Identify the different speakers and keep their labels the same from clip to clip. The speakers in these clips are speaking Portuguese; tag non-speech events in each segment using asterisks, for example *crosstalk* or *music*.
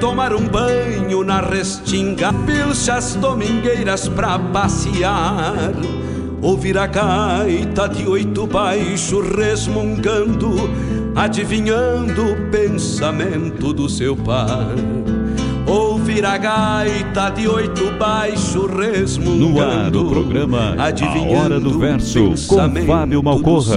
Speaker 1: tomar um banho na restinga, pilchas domingueiras pra passear. Ouvir a gaita de oito baixo resmungando, adivinhando o pensamento do seu par. Ouvir a gaita de oito baixo resmungando.
Speaker 2: No ar do programa A Hora do Verso, com Fábio Malcorra.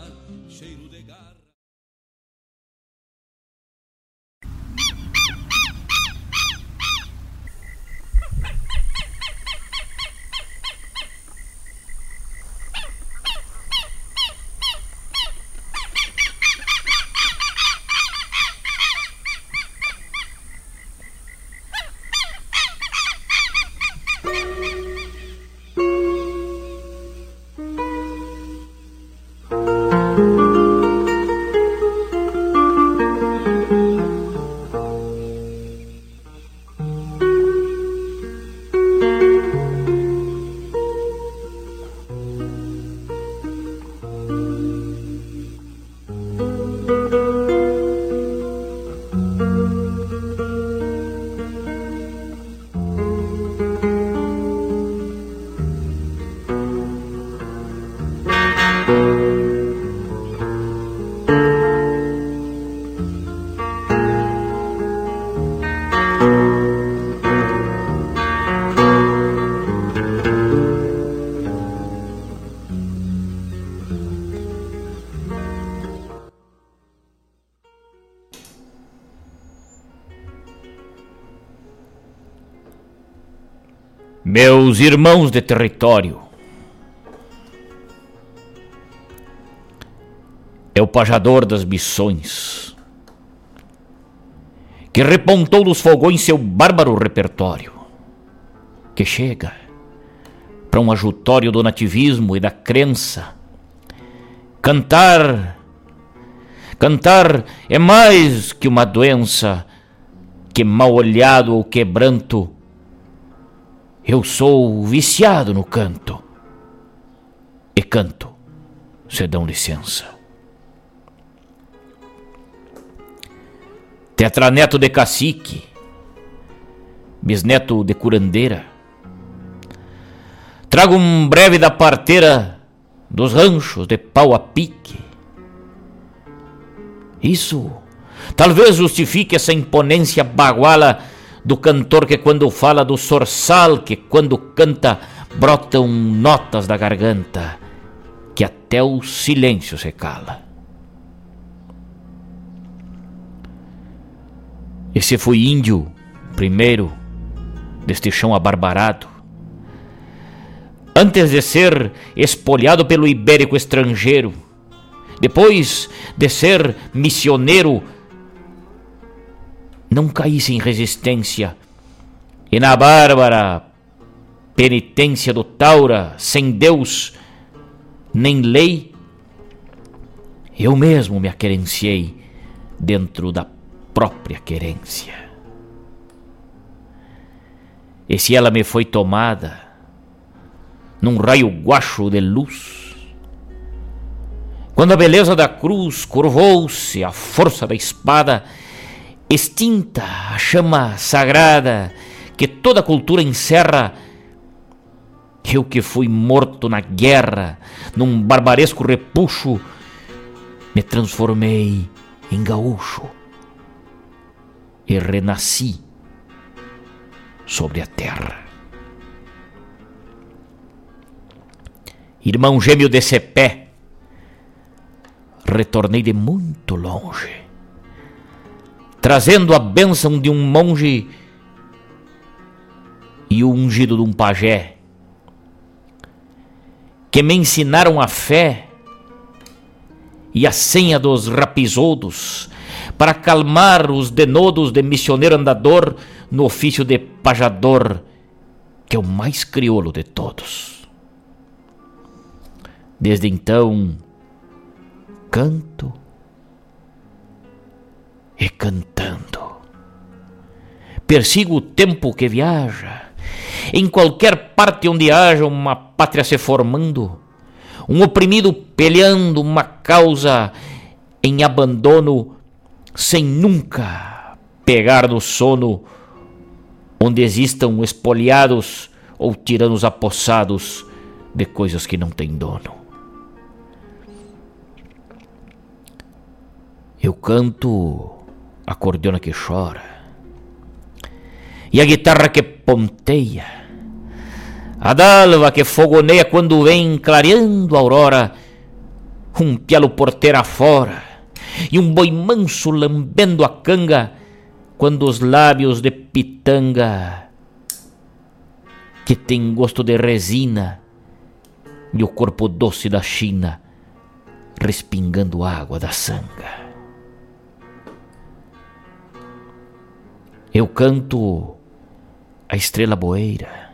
Speaker 3: Meus irmãos de território, é o pajador das missões que repontou dos fogões seu bárbaro repertório, que chega para um ajutório do nativismo e da crença. Cantar, cantar é mais que uma doença, que mal olhado ou quebranto eu sou viciado no canto. E canto, se dão licença. Tetraneto de cacique, bisneto de curandeira. Trago um breve da parteira dos ranchos de pau a pique. Isso talvez justifique essa imponência baguala do cantor que quando fala do sorçal que quando canta brotam notas da garganta que até o silêncio se cala. Esse foi índio primeiro deste chão abarbarado. Antes de ser espolhado pelo ibérico estrangeiro, depois de ser missioneiro não caísse em resistência e na bárbara penitência do Taura, sem Deus nem lei, eu mesmo me aquerenciei dentro da própria querência. E se ela me foi tomada num raio guacho de luz, quando a beleza da cruz curvou-se à força da espada, extinta a chama sagrada que toda cultura encerra, eu que fui morto na guerra, num barbaresco repuxo, me transformei em gaúcho e renasci sobre a terra. Irmão gêmeo desse pé, retornei de muito longe, trazendo a bênção de um monge e o ungido de um pajé, que me ensinaram a fé e a senha dos rapisoudos para calmar os denodos de missioneiro andador no ofício de pajador, que é o mais crioulo de todos. Desde então, canto e cantando. Persigo o tempo que viaja, em qualquer parte onde haja uma pátria se formando, um oprimido peleando uma causa em abandono, sem nunca pegar no sono, onde existam espoliados ou tiranos apossados de coisas que não têm dono. Eu canto a cordiona que chora. E a guitarra que ponteia, a dalva que fogoneia quando vem clareando a aurora, um pialo porteira fora e um boi manso lambendo a canga. Quando os lábios de pitanga. Que tem gosto de resina. E o corpo doce da China. Respingando água da sanga. Eu canto a estrela boeira.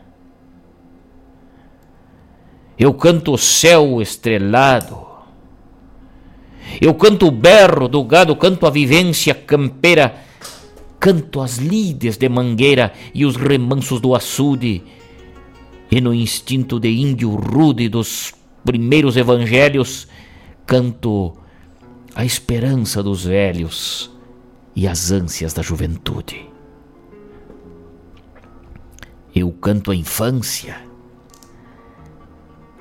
Speaker 3: Eu canto o céu estrelado. Eu canto o berro do gado, canto a vivência campeira, canto as lides de mangueira e os remansos do açude. E no instinto de índio rude dos primeiros evangelhos, canto a esperança dos velhos e as ânsias da juventude eu canto a infância,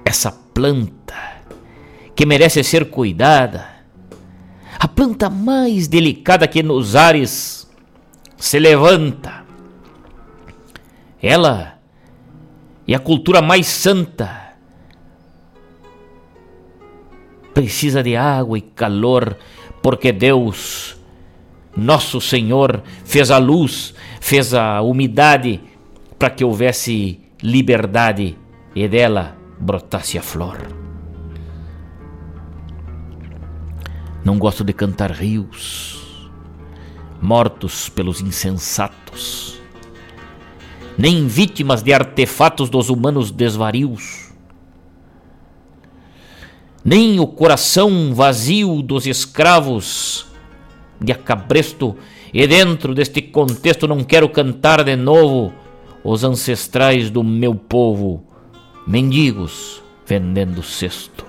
Speaker 3: essa planta que merece ser cuidada, a planta mais delicada que nos ares se levanta. Ela é a cultura mais santa. Precisa de água e calor, porque Deus, nosso Senhor, fez a luz, fez a umidade para que houvesse liberdade e dela brotasse a flor. Não gosto de cantar rios, mortos pelos insensatos, nem vítimas de artefatos dos humanos desvarios, nem o coração vazio dos escravos de acabresto, e dentro deste contexto não quero cantar de novo os ancestrais do meu povo, mendigos vendendo cesto.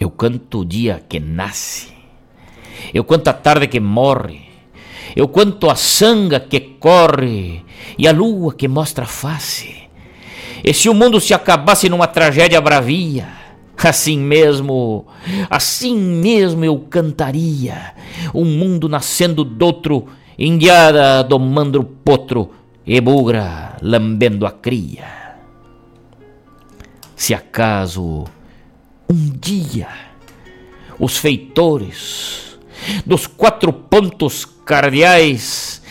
Speaker 3: Eu canto o dia que nasce, eu canto a tarde que morre, eu canto a sanga que corre e a lua que mostra a face. E se o mundo se acabasse numa tragédia bravia, assim mesmo, assim mesmo eu cantaria, um mundo nascendo doutro indiada domando o potro e bugra lambendo a cria. Se acaso um dia os feitores dos quatro pontos cardeais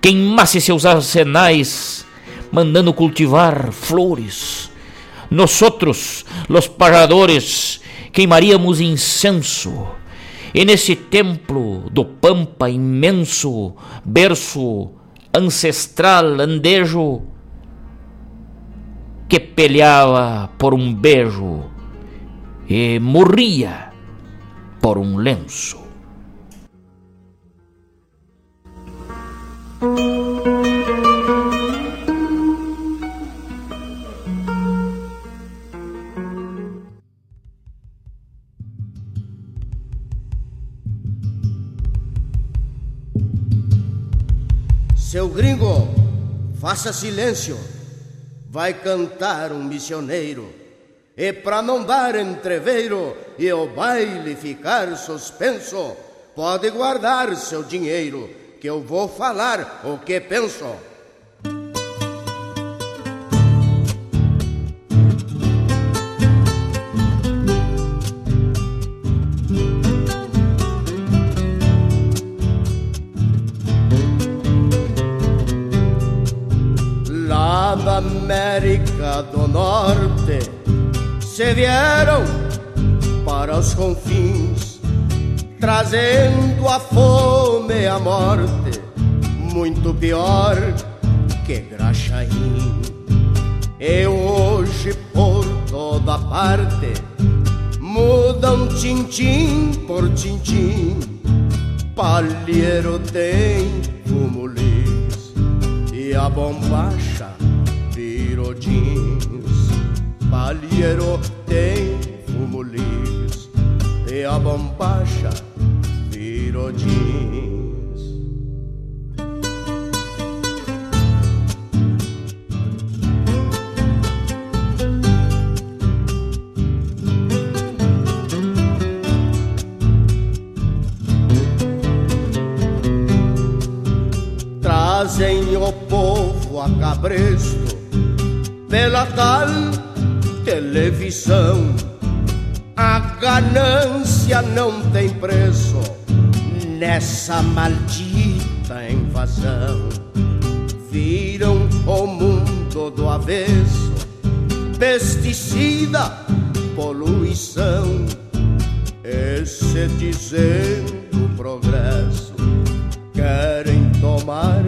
Speaker 3: queimassem seus arsenais, mandando cultivar flores, nós outros, los pagadores, queimaríamos incenso E nesse templo do Pampa imenso, berço ancestral andejo, que peleava por um beijo e morria por um lenço.
Speaker 4: Seu gringo, faça silêncio. Vai cantar um missioneiro. E pra não dar entreveiro e o baile ficar suspenso, pode guardar seu dinheiro, que eu vou falar o que penso. América do Norte se vieram para os confins, trazendo a fome e a morte, muito pior que Graxaim. E hoje por toda parte mudam tintim por tintim, palheiro tem fumo e a bombacha jeans. Palheiro tem fumo lis e a bombacha virou jeans. Trazem o povo a cabresto pela tal televisão. A ganância não tem preço nessa maldita invasão. Viram o mundo do avesso, pesticida, poluição. Esse dizendo progresso, querem tomar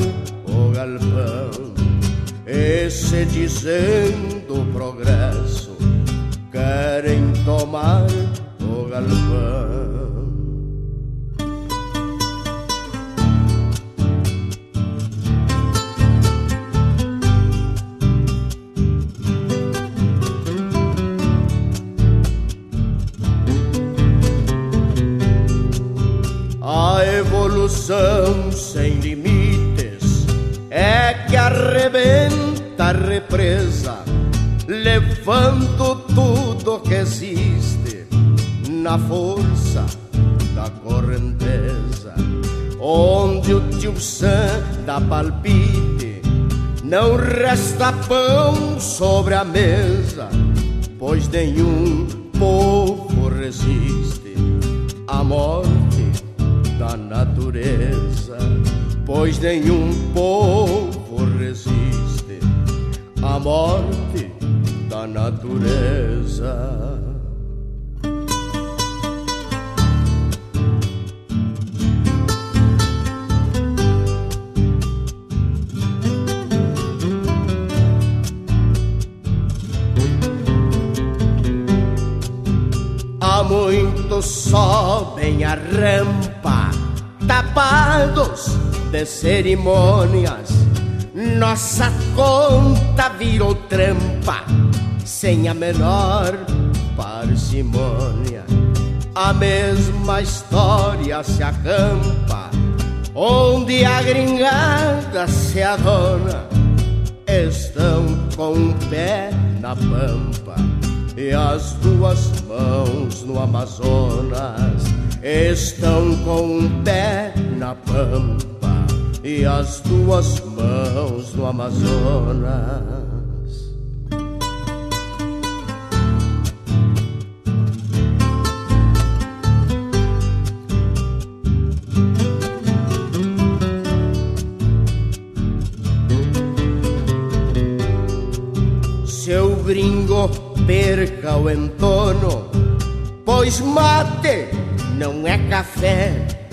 Speaker 4: o galpão esse dizendo progresso, querem tomar o galpão. A evolução sem limites é que arrebenta da represa, levando tudo que existe na força da correnteza. Onde o tio Sam dá palpite, não resta pão sobre a mesa, pois nenhum povo resiste à morte da natureza, pois nenhum povo a morte da natureza. Há muitos sobem a rampa, tapados de cerimônias nossa conta virou trampa, sem a menor parcimônia. A mesma história se acampa, onde a gringada se adona. Estão com um pé na pampa e as duas mãos no Amazonas. Estão com um pé na pampa e as tuas mãos no Amazonas. Seu gringo perca o entono Pois mate não é café,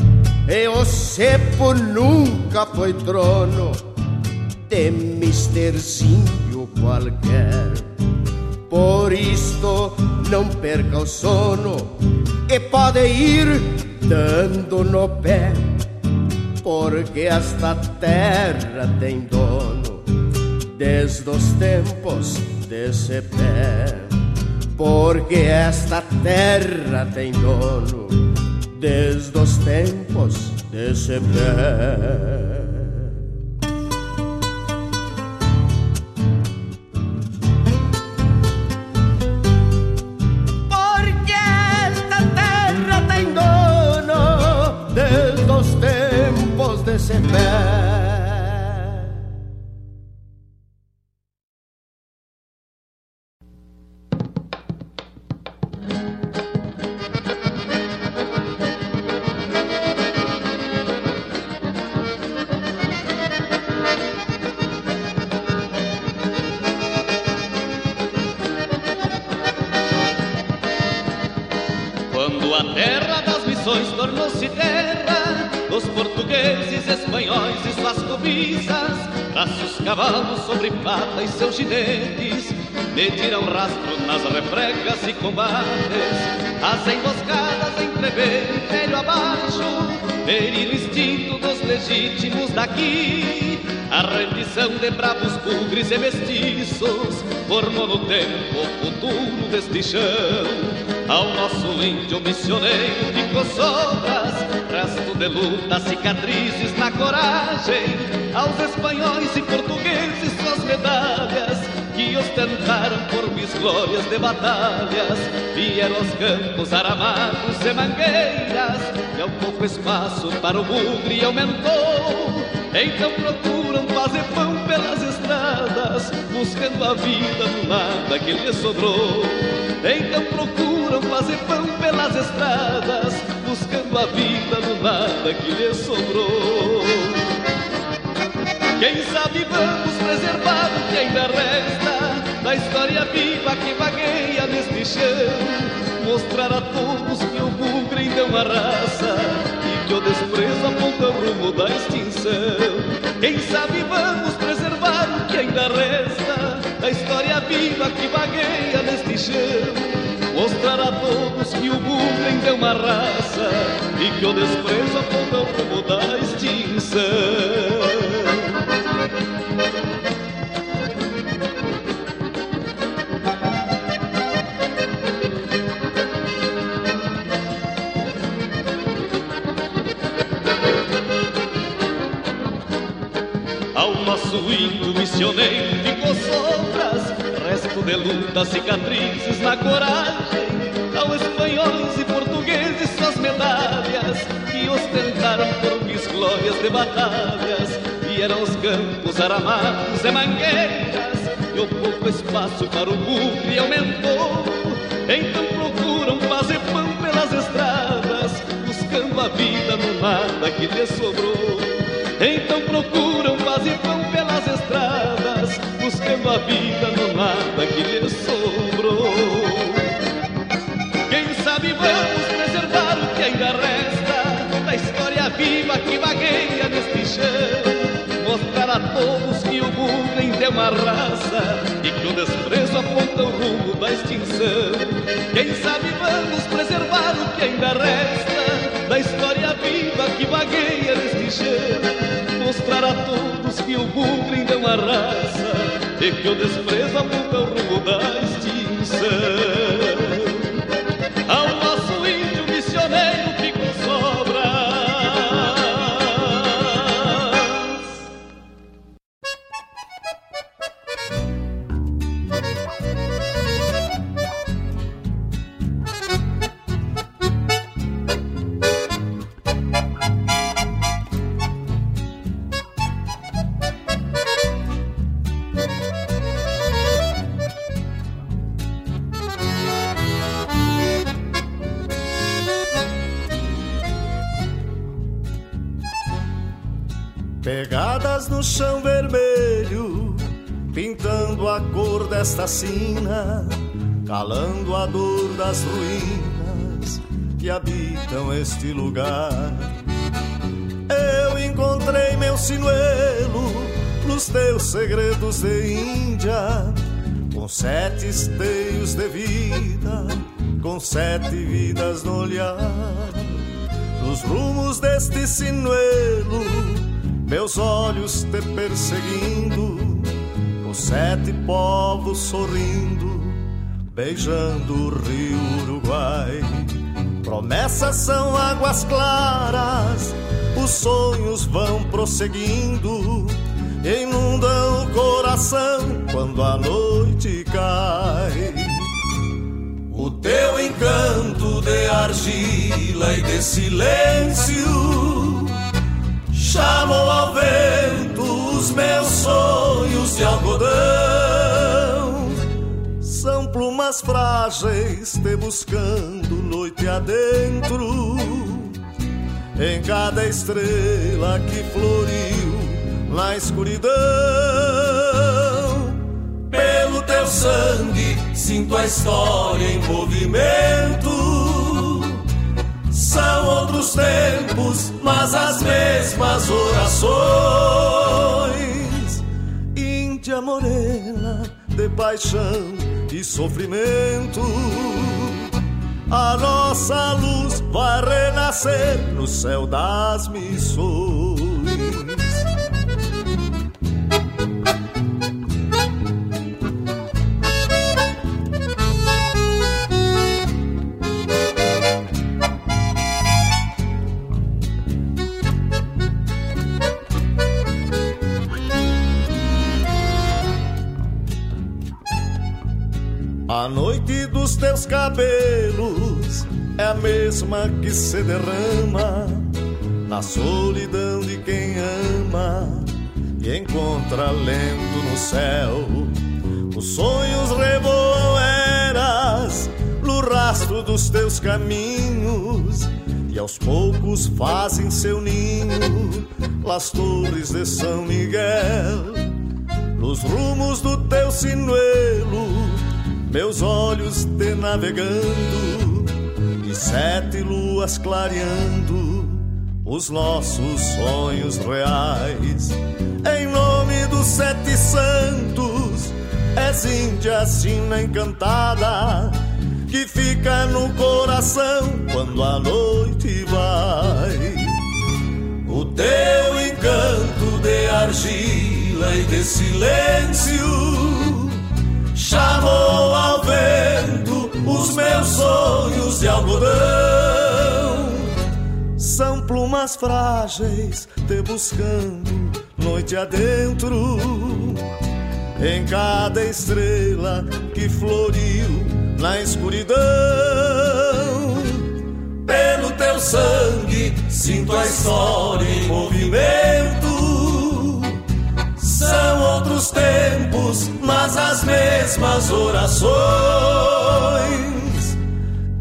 Speaker 4: e o cepo nunca foi trono de misterzinho qualquer. Por isto não perca o sono e pode ir dando no pé, porque esta terra tem dono desde os tempos desse pé. Porque esta terra tem dono desde os tempos desse pé.
Speaker 5: A rendição de bravos bugres e mestiços formou no tempo o futuro deste chão. Ao nosso índio missioneiro ficou sobras, resto de luta, cicatrizes na coragem. Aos espanhóis e portugueses suas medalhas que ostentaram por mis glórias de batalhas, vieram aos campos aramados e mangueiras, e ao pouco espaço para o bugre aumentou. Então procuram fazer pão pelas estradas, buscando a vida no nada que lhe sobrou. Então procuram fazer pão pelas estradas, buscando a vida no nada que lhe sobrou. Quem sabe vamos preservar o que ainda resta da história viva que vagueia neste chão. Mostrar a todos que o bugre ainda é uma raça e que o desprezo aponta o rumo da extinção. Quem sabe vamos preservar o que ainda resta da história viva que vagueia neste chão. Mostrar a todos que o bugre ainda é uma raça e que o desprezo aponta o rumo da extinção. Luta, cicatrizes na coragem. Ao espanhóis e portugueses suas medalhas, que ostentaram por mis glórias de batalhas vieram os campos aramados e mangueiras E o pouco espaço para o bugre aumentou Então procuram fazer pão pelas estradas Buscando a vida no nada que lhe sobrou Então procuram fazer pão pelas estradas Buscando a vida no nada que lhe sobrou Quem sabe vamos preservar o que ainda resta Da história viva que vagueia neste chão mostrar a todos que o bugre é uma raça e que o desprezo aponta o rumo da extinção. Quem sabe vamos preservar o que ainda resta da história viva que vagueia neste chão. Mostrar a todos que o bugre é uma raça e que o desprezo aponta o rumo da extinção.
Speaker 6: Desta sina, calando a dor das ruínas que habitam este lugar. Eu encontrei meu sinuelo nos teus segredos de Índia, com sete esteios de vida, com sete vidas no olhar. Nos rumos deste sinuelo, meus olhos te perseguindo, sete povos sorrindo, beijando o rio Uruguai. Promessas são águas claras, os sonhos vão prosseguindo, inundam o coração quando a noite cai. O teu encanto de argila e de silêncio chamou ao vento os meus sonhos de algodão. São plumas frágeis te buscando noite adentro, em cada estrela que floriu na escuridão. Pelo teu sangue sinto a história em movimento. São outros tempos, mas as mesmas orações. Índia morena de paixão e sofrimento. A nossa luz vai renascer no céu das missões. É a mesma que se derrama na solidão de quem ama e encontra alento no céu. Os sonhos revoam eras no rastro dos teus caminhos e aos poucos fazem seu ninho las torres de São Miguel. Nos rumos do teu sinuelo meus olhos te navegando sete luas clareando os nossos sonhos reais. Em nome dos sete santos, és Índia sina encantada que fica no coração quando a noite vai. O teu encanto de argila e de silêncio chamou ao vento os meus sonhos de algodão. São plumas frágeis te buscando noite adentro, em cada estrela que floriu na escuridão. Pelo teu sangue sinto a história em movimento. São outros tempos, mas as mesmas orações.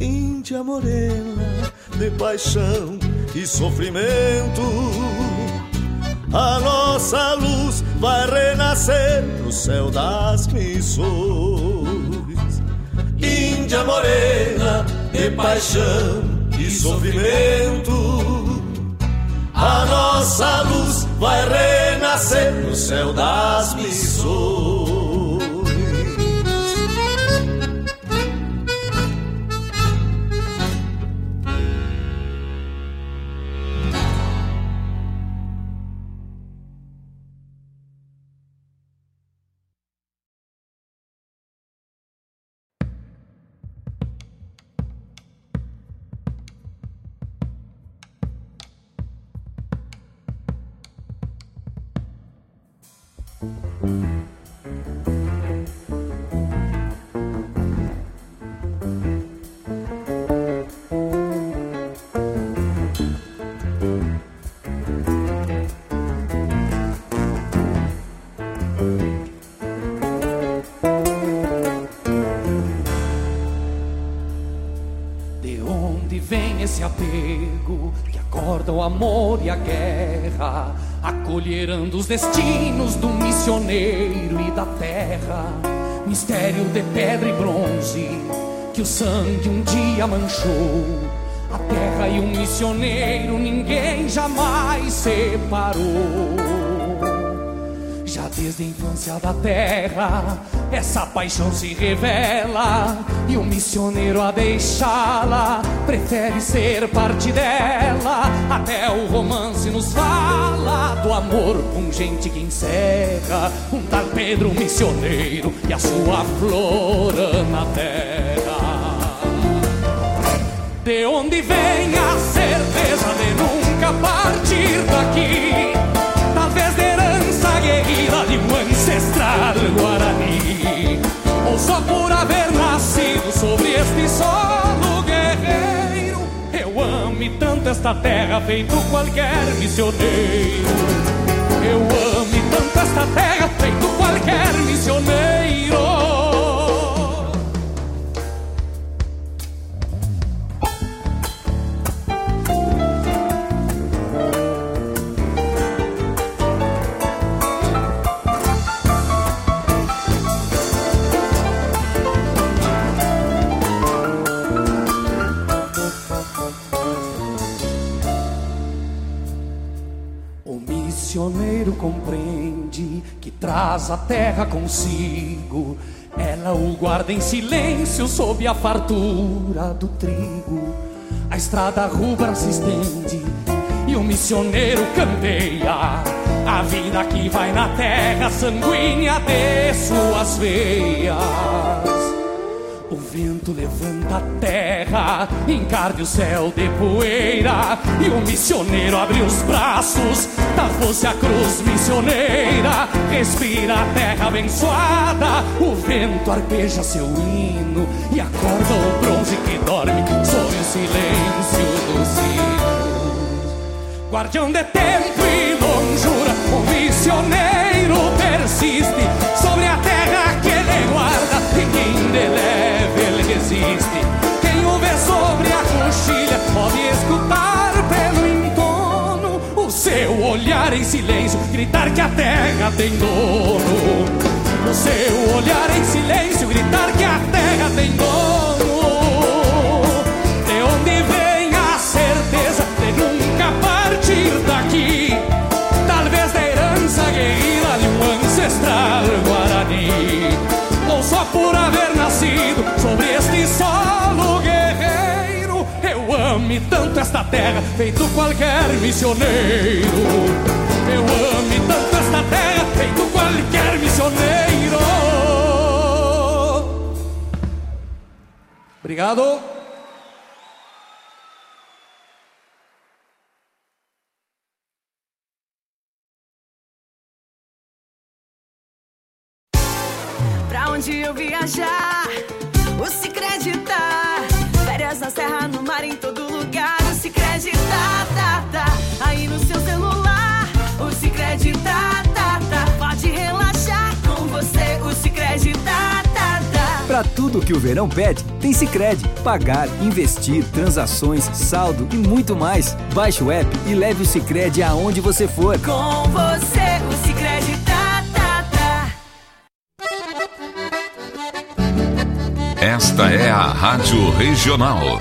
Speaker 6: Índia morena de paixão e sofrimento. A nossa luz vai renascer no céu das missões. Índia morena de paixão e sofrimento. A nossa luz vai renascer no céu das missões.
Speaker 7: Acolherando os destinos do missioneiro e da terra? Mistério de pedra e bronze que o sangue um dia manchou, A terra e o missioneiro ninguém jamais separou. Já desde a infância da terra, essa paixão se revela. E o missioneiro a deixá-la prefere ser parte dela. Até o romance nos fala do amor pungente que encerra um tal Pedro missioneiro e a sua flor na terra. De onde vem a certeza de nunca partir daqui? guerrida de um ancestral guarani. Ou só por haver nascido sobre este solo guerreiro Eu ame tanto esta terra feito qualquer missioneiro. Eu ame tanto esta terra feito qualquer missioneiro traz a terra consigo. Ela o guarda em silêncio sob a fartura do trigo. A estrada rubra se estende e o missioneiro candeia. A vida que vai na terra sanguínea de suas veias. O vento levanta a terra, encarde o céu de poeira. E o missioneiro abre os braços, tapou-se a cruz missioneira. Respira a terra abençoada, o vento arpeja seu hino. E acorda o bronze que dorme sob o silêncio dos sinos. Guardião de tempo e longura, o missioneiro persiste sobre a terra que ele guarda e quem deleva em silêncio gritar que a terra tem dono. O seu olhar em silêncio gritar que a terra tem dono. De onde vem a certeza de nunca partir daqui? Talvez da herança guerrida de um ancestral guarani. Ou só por haver nascido sobre este. Eu ame tanto esta terra, feito qualquer missioneiro. Eu ame tanto esta terra, feito qualquer missioneiro. Obrigado.
Speaker 8: onde eu viajar,
Speaker 9: tudo que o verão pede, tem Sicredi. Pagar, investir, transações, saldo e muito mais. Baixe o app e leve o Sicredi aonde você for.
Speaker 8: Com você, o Sicredi
Speaker 10: Esta é a Rádio Regional.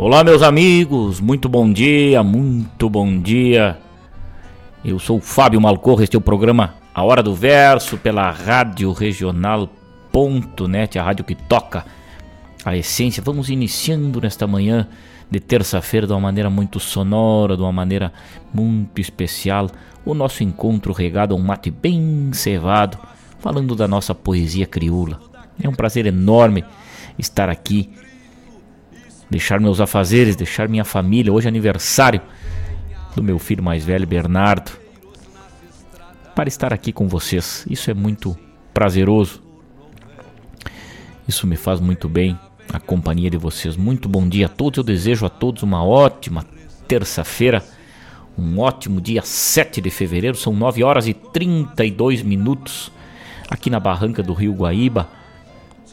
Speaker 3: Olá, meus amigos, muito bom dia, muito bom dia. Eu sou o Fábio Malcorra, este é o programa A Hora do Verso pela Rádio Regional.net, a rádio que toca a essência. Vamos iniciando nesta manhã de terça-feira de uma maneira muito sonora, de uma maneira muito especial, o nosso encontro regado a um mate bem cevado, falando da nossa poesia crioula. É um prazer enorme estar aqui deixar meus afazeres, deixar minha família. Hoje é aniversário do meu filho mais velho, Bernardo, para estar aqui com vocês. Isso é muito prazeroso. Isso me faz muito bem a companhia de vocês. Muito bom dia a todos. Eu desejo a todos uma ótima terça-feira. Um ótimo dia 7 de fevereiro, são 9 horas e 32 minutos aqui na barranca do Rio Guaíba.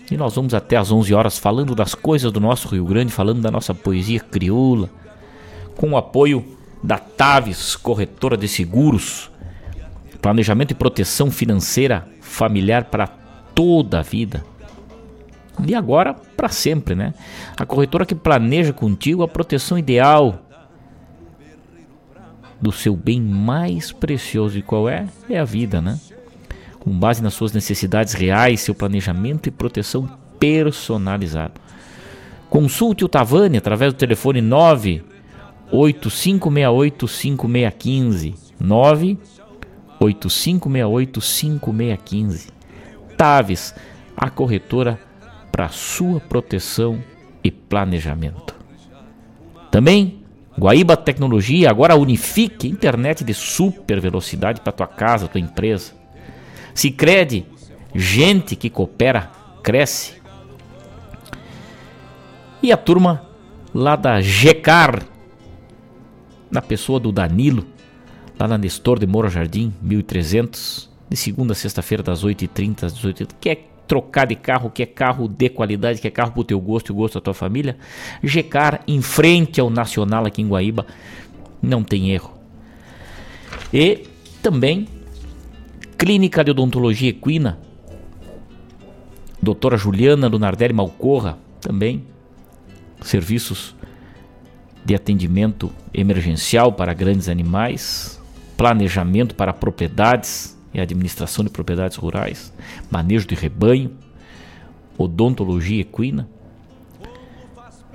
Speaker 3: E nós vamos até às 11 horas falando das coisas do nosso Rio Grande, falando da nossa poesia crioula, com o apoio da Taves, corretora de seguros, planejamento e proteção financeira familiar para toda a vida. E agora para sempre, né? A corretora que planeja contigo a proteção ideal do seu bem mais precioso e qual é? É a vida, né? Com base nas suas necessidades reais, seu planejamento e proteção personalizado. Consulte o Tavani através do telefone 985685615 985685615 Taves, a corretora para sua proteção e planejamento. Também Guaíba Tecnologia agora unifique internet de super velocidade para tua casa, tua empresa. Se crede, gente que coopera, cresce. E a turma lá da GECAR, na pessoa do Danilo, lá na Nestor de Moura Jardim, 1300, de segunda a sexta-feira, das 8h30 às 18h30. Quer trocar de carro, quer carro de qualidade, quer carro pro teu gosto e o gosto da tua família? GECAR, em frente ao Nacional aqui em Guaíba, não tem erro. E também Clínica de Odontologia Equina, doutora Juliana Lunardelli Malcorra, também. Serviços de atendimento emergencial para grandes animais, planejamento para propriedades e administração de propriedades rurais, manejo de rebanho, odontologia equina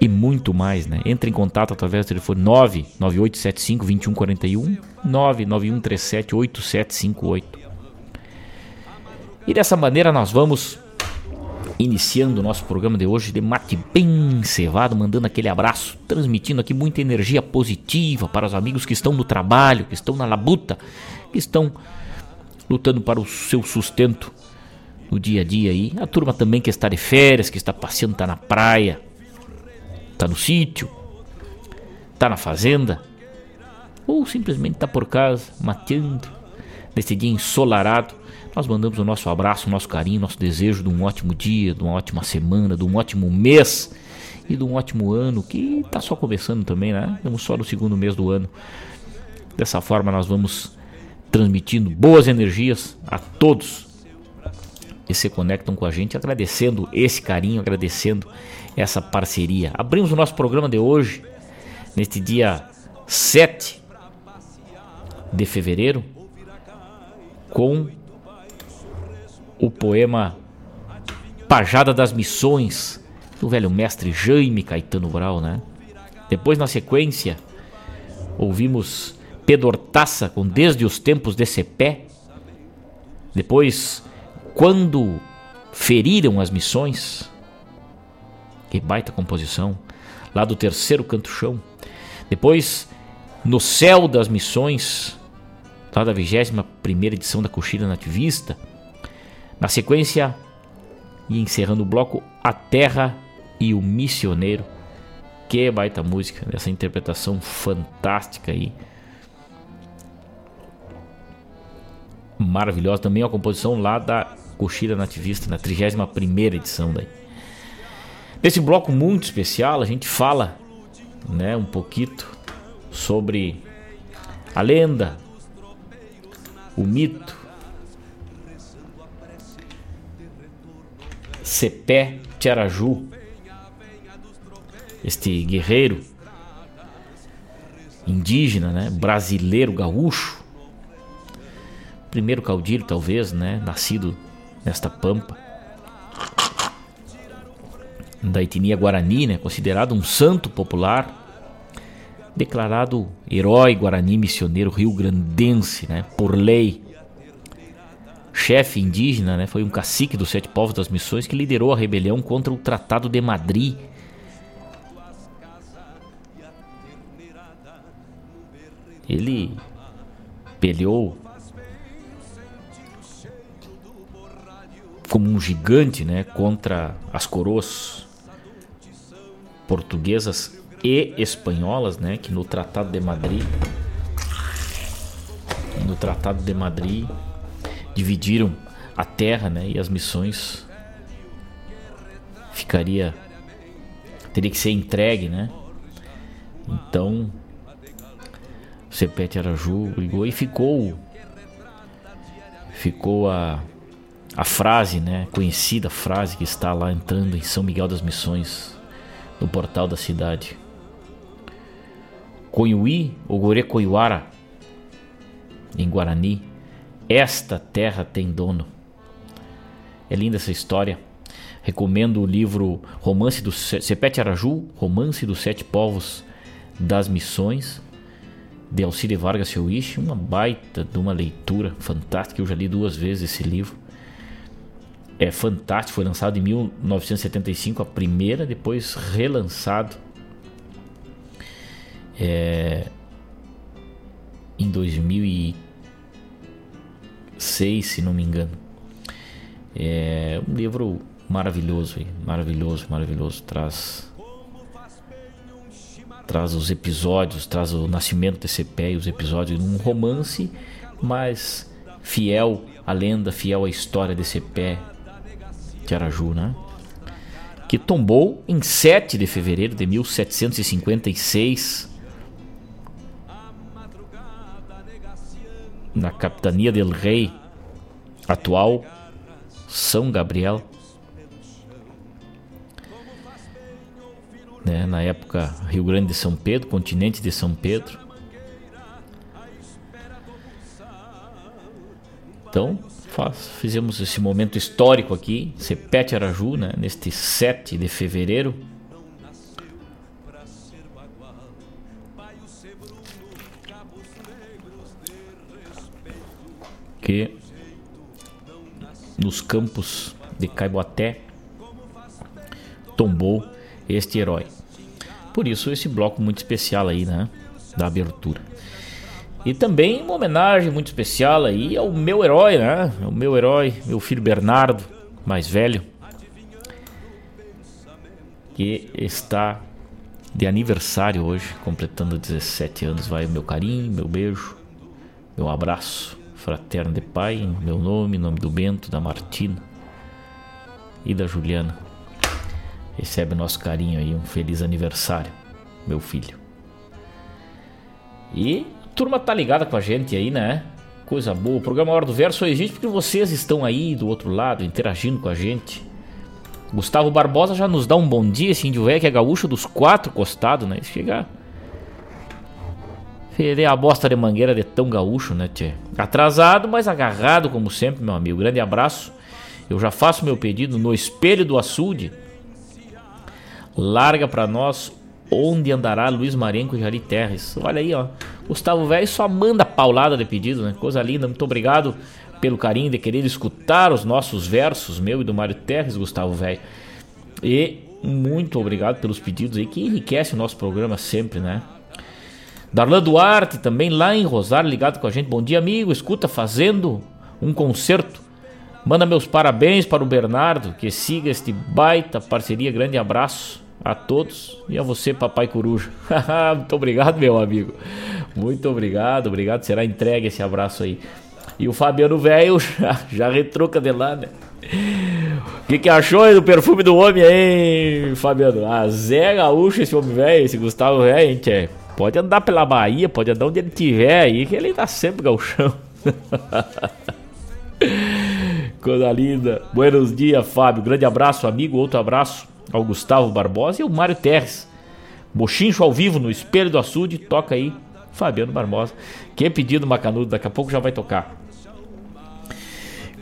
Speaker 3: e muito mais, né? Entre em contato através do telefone 99875 2141 99137 8758. E dessa maneira nós vamos iniciando o nosso programa de hoje de mate bem cevado, mandando aquele abraço, transmitindo aqui muita energia positiva para os amigos que estão no trabalho, que estão na labuta, que estão lutando para o seu sustento no dia a dia aí. A turma também que está de férias, que está passeando, está na praia, está no sítio, está na fazenda, ou simplesmente está por casa, mateando, nesse dia ensolarado nós mandamos o nosso abraço, o nosso carinho, nosso desejo de um ótimo dia, de uma ótima semana, de um ótimo mês e de um ótimo ano que está só começando também, né? Estamos só no segundo mês do ano. Dessa forma, nós vamos transmitindo boas energias a todos que se conectam com a gente, agradecendo esse carinho, agradecendo essa parceria. Abrimos o nosso programa de hoje, neste dia 7 de fevereiro, com o poema Pajada das Missões, do velho mestre Jaime Caetano Brau, né? Depois, na sequência, ouvimos Pedortaça com Desde os Tempos de Cepé. Depois, Quando Feriram as Missões. Que baita composição. Lá do terceiro canto chão. Depois, No Céu das Missões. Lá da 21 edição da Coxilha Nativista. Na sequência, e encerrando o bloco, A Terra e o Missioneiro. Que baita música, essa interpretação fantástica aí. Maravilhosa. Também a composição lá da Coxilha Nativista, na 31 edição daí. Nesse bloco muito especial, a gente fala né, um pouquinho sobre a lenda, o mito, Cepé Tiaraju, este guerreiro indígena, né, brasileiro gaúcho, primeiro caudilho talvez, né, nascido nesta pampa da etnia guarani, né, considerado um santo popular, declarado herói guarani missioneiro rio-grandense, né, por lei. Chefe indígena, né, foi um cacique dos sete povos das missões que liderou a rebelião contra o Tratado de Madrid Ele peleou como um gigante, né, contra as coroas portuguesas e espanholas, né, que no Tratado de Madrid no Tratado de Madrid dividiram a terra, né, e as missões ficaria teria que ser entregue, né? Então Cepete Araju ligou e ficou ficou a a frase, né, conhecida frase que está lá entrando em São Miguel das Missões, no portal da cidade. Conhuí, Ogore Coiuara, em Guarani, esta terra tem dono. É linda essa história. Recomendo o livro Romance do Cepete Araju, Romance dos Sete Povos das Missões, de Alcide Vargas Seuiche, uma baita de uma leitura fantástica. Eu já li duas vezes esse livro. É fantástico, foi lançado em 1975 a primeira, depois relançado é, em 2006, se não me engano. É um livro maravilhoso, maravilhoso, maravilhoso. Traz traz os episódios, traz o nascimento desse pé e os episódios num romance, mas fiel à lenda, fiel à história desse pé de Araju, né? Que tombou em 7 de fevereiro de 1756 na capitania del rei atual São Gabriel né, na época Rio Grande de São Pedro, continente de São Pedro. Então, faz, fizemos esse momento histórico aqui, Cepete Araju, né, neste 7 de fevereiro. Que nos campos de Caiboaté tombou este herói. Por isso esse bloco muito especial aí, né, da abertura. E também uma homenagem muito especial aí ao meu herói, né? O meu herói, meu filho Bernardo, mais velho, que está de aniversário hoje, completando 17 anos. Vai meu carinho, meu beijo, meu abraço fraterno de pai, meu nome, nome do Bento, da Martina e da Juliana. Recebe nosso carinho aí, um feliz aniversário, meu filho. E a turma tá ligada com a gente aí, né? coisa boa. O programa Hora do Verso só existe porque vocês estão aí do outro lado, interagindo com a gente. Gustavo Barbosa já nos dá um bom dia, esse índio velho que é gaúcho dos quatro costados, né? Chega. Ele é a bosta de mangueira de tão gaúcho, né, tchê? Atrasado, mas agarrado, como sempre, meu amigo. Grande abraço. Eu já faço meu pedido no espelho do açude. Larga para nós onde andará Luiz Marenco e Jari Terres. Olha aí, ó. Gustavo Velho só manda paulada de pedido, né? Coisa linda. Muito obrigado pelo carinho de querer escutar os nossos versos, meu e do Mário Terres, Gustavo Velho. E muito obrigado pelos pedidos aí que enriquece o nosso programa sempre, né? Darlan Duarte também lá em Rosário ligado com a gente. Bom dia, amigo. Escuta fazendo um concerto Manda meus parabéns para o Bernardo, que siga este baita parceria. Grande abraço a todos e a você, Papai Coruja. *laughs* Muito obrigado, meu amigo. Muito obrigado, obrigado. Será entregue esse abraço aí. E o Fabiano Velho *laughs* já, já retruca de lá, né? O que, que achou do perfume do homem aí, Fabiano? Ah, Zé Gaúcho, esse homem velho, esse Gustavo velho, gente. Pode andar pela Bahia, pode andar onde ele tiver aí, que ele tá sempre gauchão. *laughs* Coisa linda. Buenos dias, Fábio. Grande abraço, amigo. Outro abraço ao Gustavo Barbosa e ao Mário Terres. Bochincho ao vivo no Espelho do Açude. Toca aí, Fabiano Barbosa. Que é pedido Macanudo, daqui a pouco já vai tocar.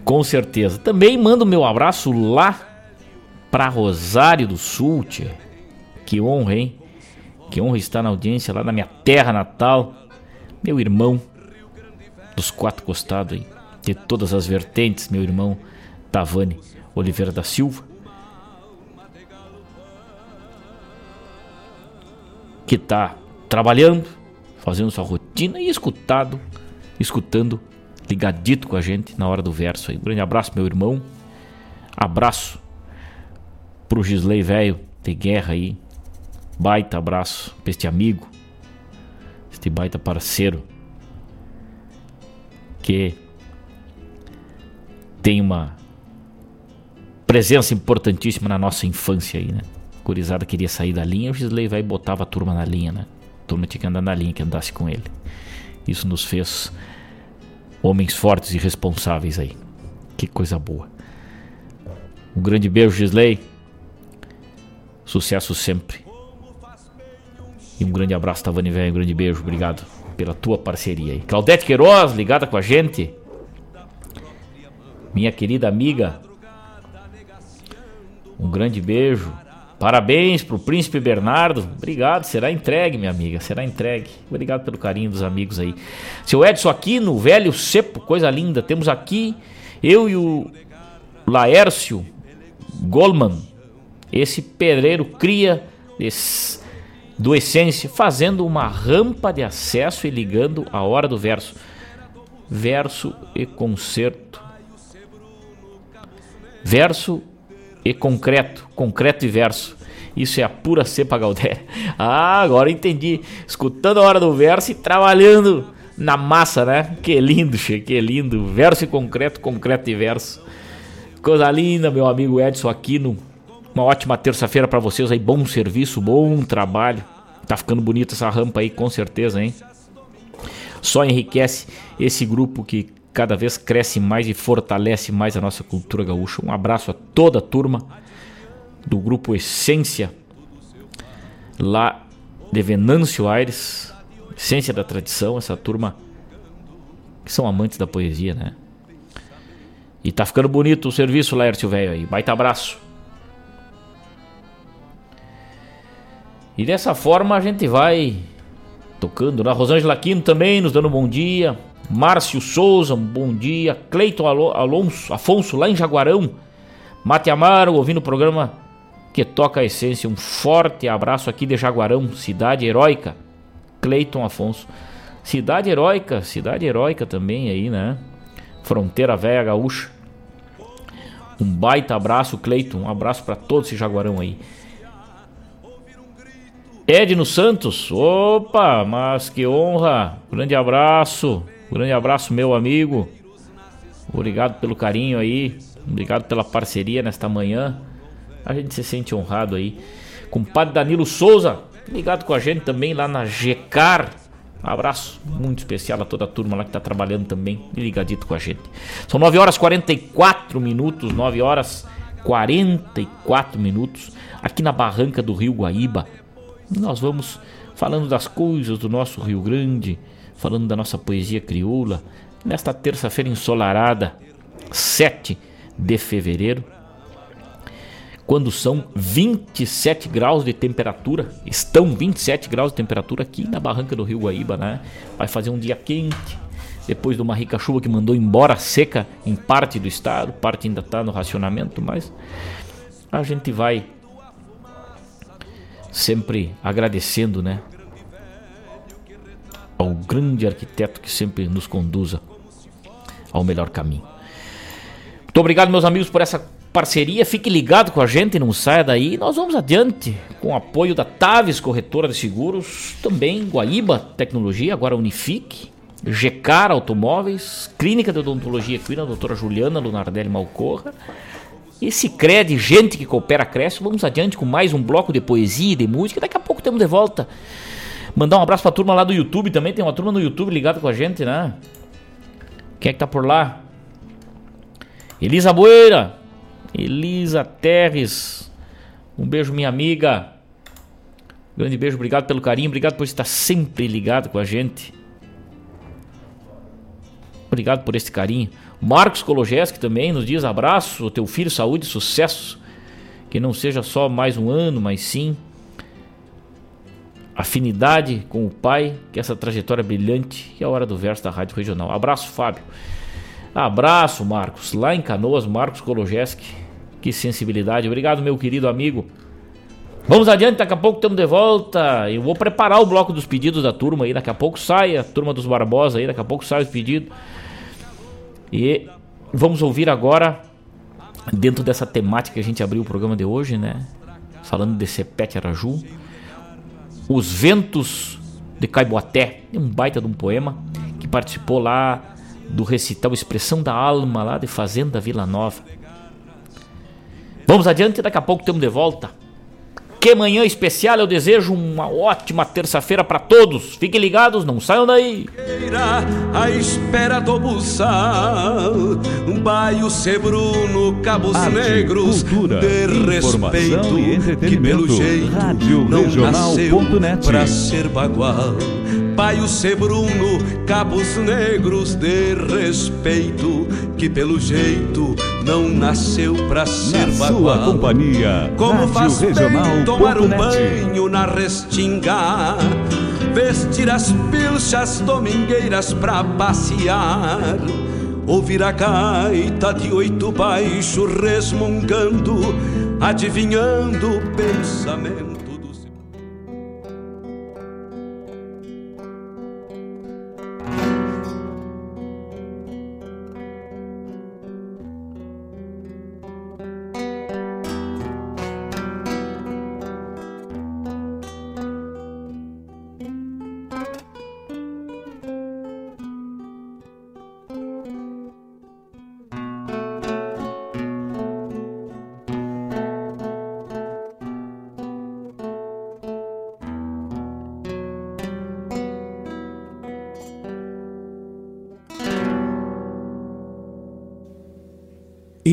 Speaker 3: Com certeza. Também mando meu abraço lá para Rosário do Sul, tia. Que honra, hein? Que honra estar na audiência lá na minha terra natal. Meu irmão dos quatro costados aí de todas as vertentes, meu irmão Tavani Oliveira da Silva. Que está trabalhando, fazendo sua rotina e escutado, escutando, ligadito com a gente na hora do verso aí. Um grande abraço, meu irmão. Abraço pro Gisley velho de guerra aí. Baita abraço pra este amigo, este baita parceiro que tem uma presença importantíssima na nossa infância aí, né? Curizada queria sair da linha, o Gisley vai e botava a turma na linha, né? A turma tinha que andar na linha, que andasse com ele. Isso nos fez homens fortes e responsáveis aí. Que coisa boa. Um grande beijo, Gisley. Sucesso sempre. E um grande abraço, Tavani Velho. Um grande beijo. Obrigado pela tua parceria aí. Claudete Queiroz, ligada com a gente minha querida amiga. Um grande beijo. Parabéns pro Príncipe Bernardo. Obrigado, será entregue, minha amiga, será entregue. Obrigado pelo carinho dos amigos aí. Seu Edson aqui no Velho Cepo, coisa linda. Temos aqui eu e o Laércio Goldman, esse pedreiro cria desse, do Essência, fazendo uma rampa de acesso e ligando a hora do verso. Verso e concerto Verso e concreto, concreto e verso. Isso é a pura cepa Galdéria. *laughs* Ah, agora entendi. Escutando a hora do verso e trabalhando na massa, né? Que lindo, che, que lindo. Verso e concreto, concreto e verso. Coisa linda, meu amigo Edson Aquino. Uma ótima terça-feira para vocês aí. Bom serviço, bom trabalho. Tá ficando bonita essa rampa aí, com certeza, hein? Só enriquece esse grupo que cada vez cresce mais e fortalece mais a nossa cultura gaúcha. Um abraço a toda a turma do grupo Essência, lá de Venâncio Aires, Essência da Tradição, essa turma que são amantes da poesia, né? E tá ficando bonito o serviço, Laércio Velho aí. Baita abraço. E dessa forma a gente vai tocando. Na Rosângela Quino também nos dando um bom dia. Márcio Souza, um bom dia. Cleiton Alonso, Afonso, lá em Jaguarão. Mate Amaro, ouvindo o programa que toca a essência. Um forte abraço aqui de Jaguarão, cidade heróica. Cleiton Afonso. Cidade heróica, cidade heróica também aí, né? Fronteira Velha Gaúcha. Um baita abraço, Cleiton. Um abraço para todos esse Jaguarão aí. Edno Santos, opa, mas que honra. Grande abraço. Grande abraço, meu amigo. Obrigado pelo carinho aí. Obrigado pela parceria nesta manhã. A gente se sente honrado aí. Compadre Danilo Souza, ligado com a gente também lá na GECAR, abraço muito especial a toda a turma lá que está trabalhando também ligadito com a gente. São 9 horas 44 minutos, 9 horas 44 minutos, aqui na barranca do Rio Guaíba. Nós vamos falando das coisas do nosso Rio Grande, falando da nossa poesia crioula, nesta terça-feira ensolarada, 7 de fevereiro quando são 27 graus de temperatura. Estão 27 graus de temperatura aqui na barranca do Rio Guaíba, né? Vai fazer um dia quente. Depois de uma rica chuva que mandou embora seca em parte do estado, parte ainda está no racionamento, mas a gente vai sempre agradecendo, né? Ao grande arquiteto que sempre nos conduza ao melhor caminho. Muito obrigado, meus amigos, por essa parceria. Fique ligado com a gente, não saia daí. Nós vamos adiante com o apoio da Taves Corretora de Seguros, também Guaíba Tecnologia, agora Unifique, Gecar Automóveis, Clínica de Odontologia Equina, doutora Juliana Lunardelli Malcorra. E Cicred, gente que coopera, cresce. Vamos adiante com mais um bloco de poesia e de música. Daqui a pouco temos de volta. Mandar um abraço pra turma lá do YouTube também. Tem uma turma no YouTube ligada com a gente, né? Quem é que tá por lá? Elisa Boeira, Elisa Terres. Um beijo, minha amiga. Grande beijo, obrigado pelo carinho, obrigado por estar sempre ligado com a gente. Obrigado por esse carinho. Marcos Kologeski também nos diz abraço, teu filho, saúde, sucesso. Que não seja só mais um ano, mas sim afinidade com o pai, que essa trajetória brilhante e a hora do verso da Rádio Regional. Abraço, Fábio. Abraço, Marcos. Lá em Canoas, Marcos Kologeski. Que sensibilidade. Obrigado, meu querido amigo. Vamos adiante, daqui a pouco estamos de volta. Eu vou preparar o bloco dos pedidos da turma aí. Daqui a pouco sai a turma dos Barbosa aí. Daqui a pouco sai os pedidos. E vamos ouvir agora, dentro dessa temática que a gente abriu o programa de hoje, né? Falando de Sepete Araju. Os Ventos de Caiboaté. Um baita de um poema que participou lá do recital Expressão da Alma, lá de Fazenda Vila Nova. Vamos adiante, daqui a pouco temos de volta. Que manhã especial, eu desejo uma ótima terça-feira para todos. Fiquem ligados, não saiam daí.
Speaker 1: A espera do buçal, um baio sebruno, cabos Arte, negros,
Speaker 2: cultura,
Speaker 1: de respeito,
Speaker 2: e entretenimento.
Speaker 1: que pelo jeito
Speaker 2: Rádio
Speaker 1: não
Speaker 2: Regional
Speaker 1: nasceu
Speaker 2: ponto net.
Speaker 1: pra ser bagual. Baio sebruno, cabos negros, de respeito, que pelo jeito não nasceu pra ser
Speaker 2: Na
Speaker 1: bagual.
Speaker 2: sua companhia,
Speaker 1: Como faz bem tomar um banho na restinga Vestir as pilchas domingueiras pra passear Ouvir a gaita de oito baixo resmungando Adivinhando o pensamento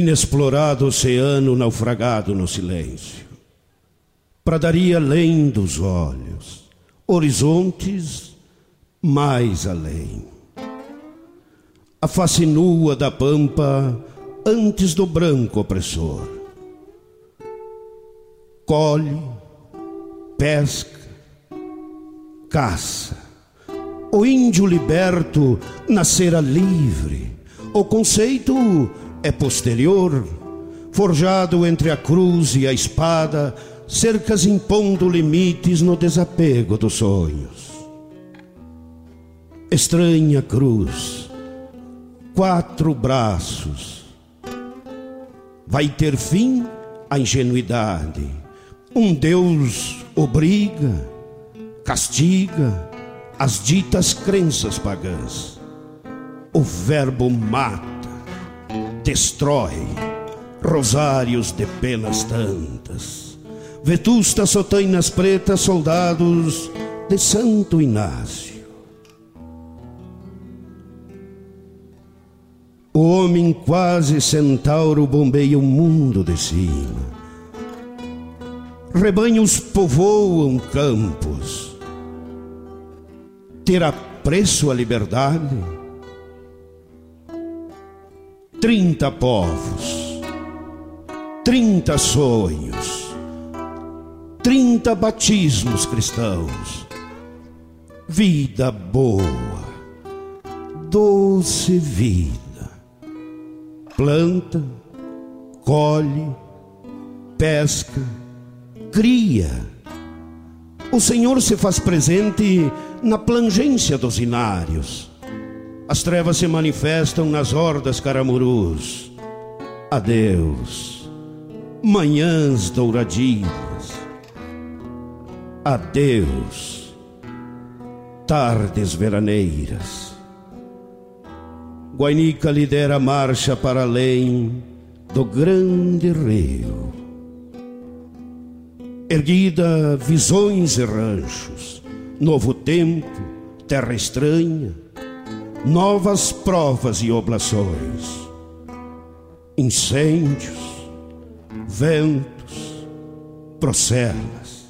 Speaker 11: Inexplorado oceano naufragado no silêncio. Pradaria além dos olhos, horizontes mais além. A face nua da pampa antes do branco opressor. Colhe, pesca, caça. O índio liberto nascera livre. O conceito é posterior, forjado entre a cruz e a espada, cercas impondo limites no desapego dos sonhos. Estranha cruz, quatro braços. Vai ter fim a ingenuidade. Um Deus obriga, castiga as ditas crenças pagãs. O verbo mata destrói rosários de penas tantas. Vetustas sotainas pretas, soldados de Santo Inácio. O homem quase centauro bombeia o mundo de cima. Rebanhos povoam campos. Terá preço a liberdade? Trinta povos, trinta sonhos, trinta batismos cristãos. Vida boa, doce vida planta, colhe, pesca, cria. O Senhor se faz presente na plangência dos inários. As trevas se manifestam nas hordas caramurus. Adeus, manhãs douradias. Adeus, tardes veraneiras. Guainica lidera a marcha para além do grande rio. Erguida visões e ranchos, novo tempo, terra estranha, novas provas e oblações, incêndios, ventos, procelas.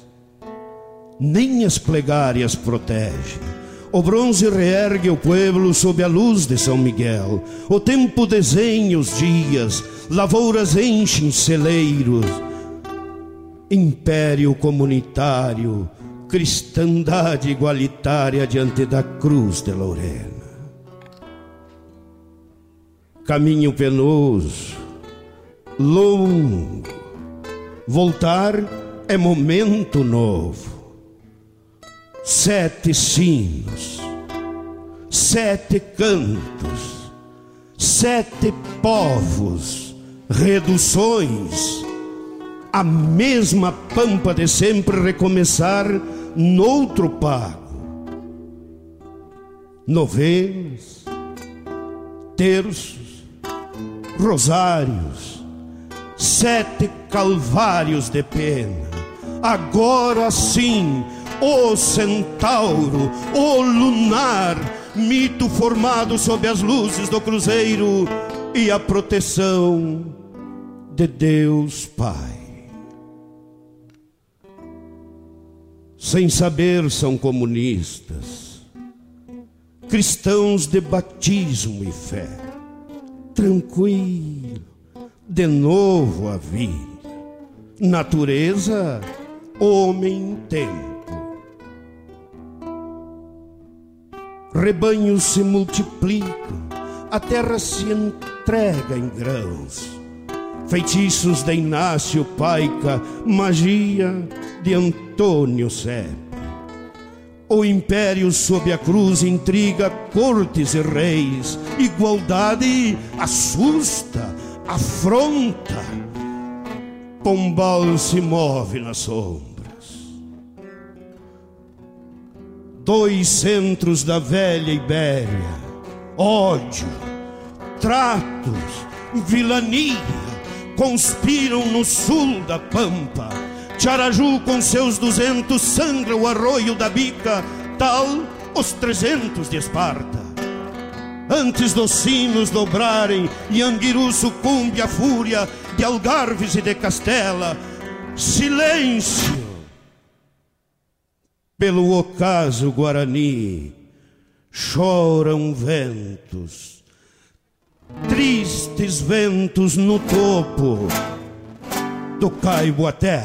Speaker 11: Nem as plegárias protegem o bronze reergue o pueblo sob a luz de São Miguel. O tempo desenha os dias, lavouras enchem celeiros. Império comunitário, cristandade igualitária diante da cruz de Lorena. Caminho penoso, longo. Voltar é momento novo sete sinos, sete cantos, sete povos, reduções, a mesma pampa de sempre recomeçar noutro pago. Novenas, terços, rosários, sete calvários de pena. Agora sim, o centauro, o lunar, mito formado sob as luzes do cruzeiro e a proteção de Deus Pai. Sem saber, são comunistas, cristãos de batismo e fé. Tranquilo, de novo a vida. Natureza, homem, tempo rebanhos se multiplicam, a terra se entrega em grãos. Feitiços de Inácio Paica, magia de Antônio Sepe. O império sob a cruz intriga cortes e reis, igualdade assusta, afronta. Pombal se move na sombra. dois centros da velha Ibéria: ódio, tratos, vilania, conspiram no sul da Pampa. Tiaraju com seus duzentos sangra o arroio da bica, tal os trezentos de Esparta. Antes dos sinos dobrarem e sucumbe à fúria de Algarves e de Castela, silêncio! pelo ocaso Guarani, choram ventos, tristes ventos no topo do Caiboaté.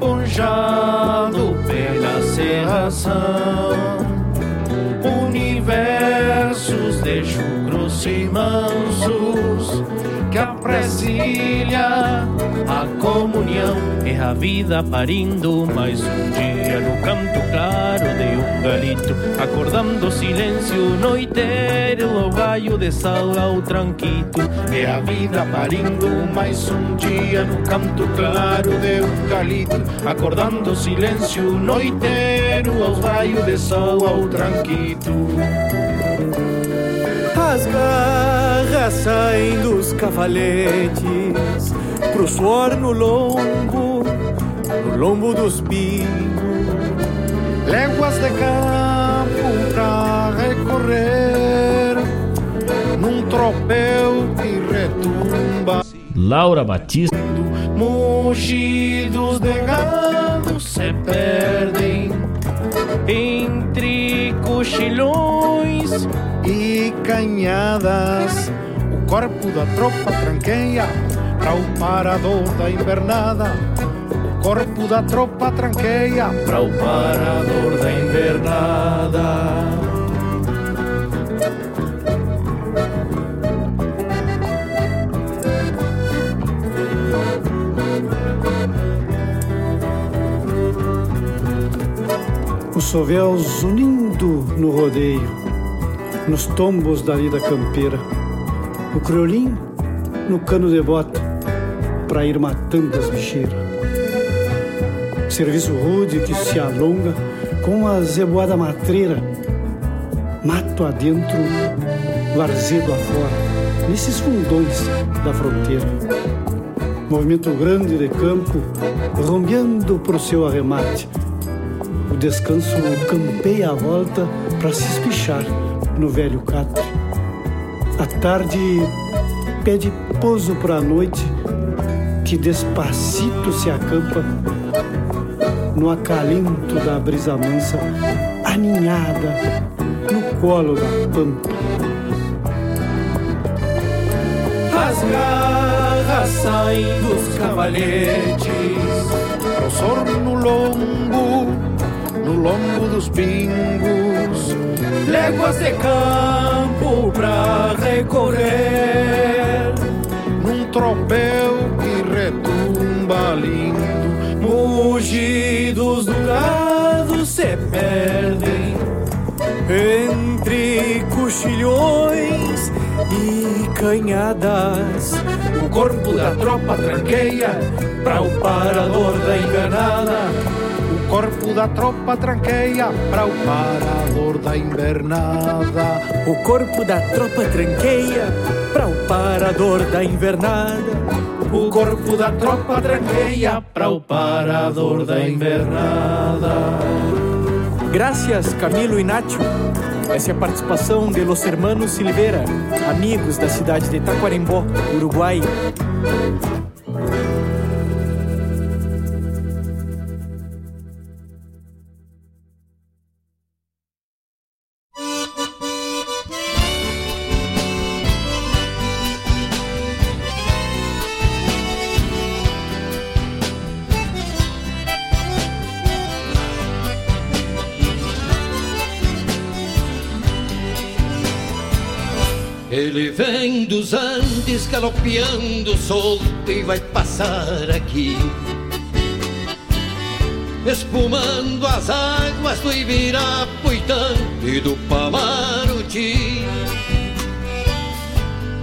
Speaker 12: Empunjado pela serração. Universos de chucros e mansos que apresilha a comunhão. É a vida parindo mais um dia no canto claro de um galito, acordando o silêncio noiteiro ao raio de sal ao tranquito. É a vida parindo mais um dia no canto claro de um galito, acordando o silêncio noiteiro ao raio de sol ao tranquito.
Speaker 13: As garras saem dos cavaletes Pro suor no lombo, no lombo dos pingos.
Speaker 12: Léguas de campo pra recorrer Num tropel que retumba.
Speaker 3: Laura Batista.
Speaker 12: Mugidos de gado se perdem Entre cochilhões e canhadas. O corpo da tropa tranqueia para o parador da invernada. O corpo da tropa tranqueia para o parador da invernada.
Speaker 13: Os sovéus unindo no rodeio nos tombos da lida campeira, o criolim no cano de bota, para ir matando as bicheiras. Serviço rude que se alonga com a zeboada matreira, mato adentro, varzedo afora, nesses fundões da fronteira. Movimento grande de campo, rompeando pro seu arremate. O descanso campeia a volta para se espichar no velho catre. A tarde pede pouso para a noite, que despacito se acampa no acalento da brisa mansa, aninhada no colo da pampa.
Speaker 12: As garras saem dos cavalhetes, pro no lombo, no lombo dos pingos léguas de campo pra recorrer, lindo, mugidos do gado se perdem entre cochilhões e canhadas. O corpo da tropa tranqueia para o parador da enganada corpo da tropa tranqueia para o parador da invernada.
Speaker 13: O corpo da tropa tranqueia para o parador da invernada.
Speaker 12: O corpo da tropa tranqueia para o parador da invernada.
Speaker 13: Graças Camilo e Nacho. Essa é a participação de Los Hermanos Silveira, amigos da cidade de Taquarembó, Uruguai.
Speaker 14: Dos Andes galopeando solto e vai passar aqui. espumando as águas do Ibirapuitã e do Pamaruti.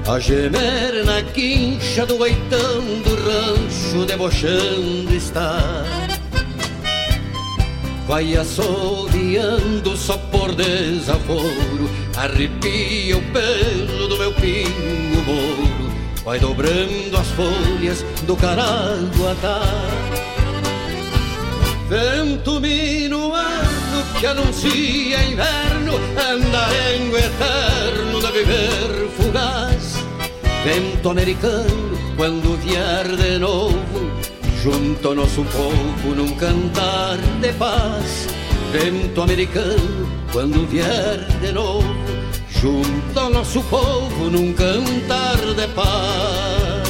Speaker 14: A gemer na quincha do oitão do rancho debochando está Vai assoviando só por desaforo Arrepia o pelo do meu pingo moro Vai dobrando as folhas do caraguatá. Vento minuano que anuncia inverno Andarengo eterno de viver fugaz. Vento americano quando vier de novo Junto ao nosso povo num cantar de paz Vento americano quando vier de novo Junto ao nosso povo num cantar de paz.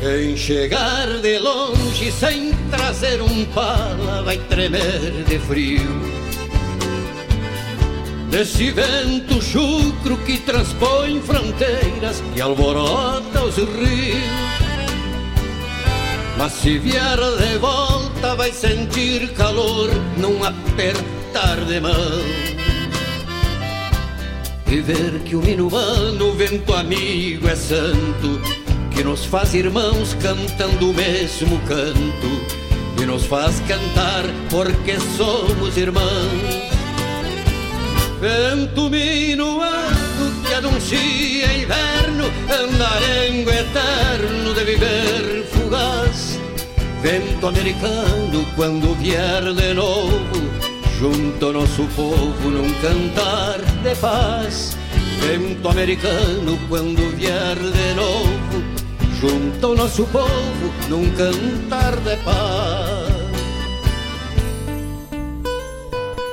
Speaker 14: Quem chegar de longe sem trazer um pala vai tremer de frio. Desse vento chucro que transpõe fronteiras e alvorota os rios. Mas se vier de volta vai sentir calor num apertar de mão. E ver que o minuano, vento amigo, é santo que nos faz irmãos cantando o mesmo canto e nos faz cantar porque somos irmãos. Vento minuano que anuncia inverno, andarengo eterno de viver fugaz. Vento americano quando vier de novo, junto ao nosso povo num cantar de paz. Vento americano quando vier de novo junto ao nosso povo num cantar de paz.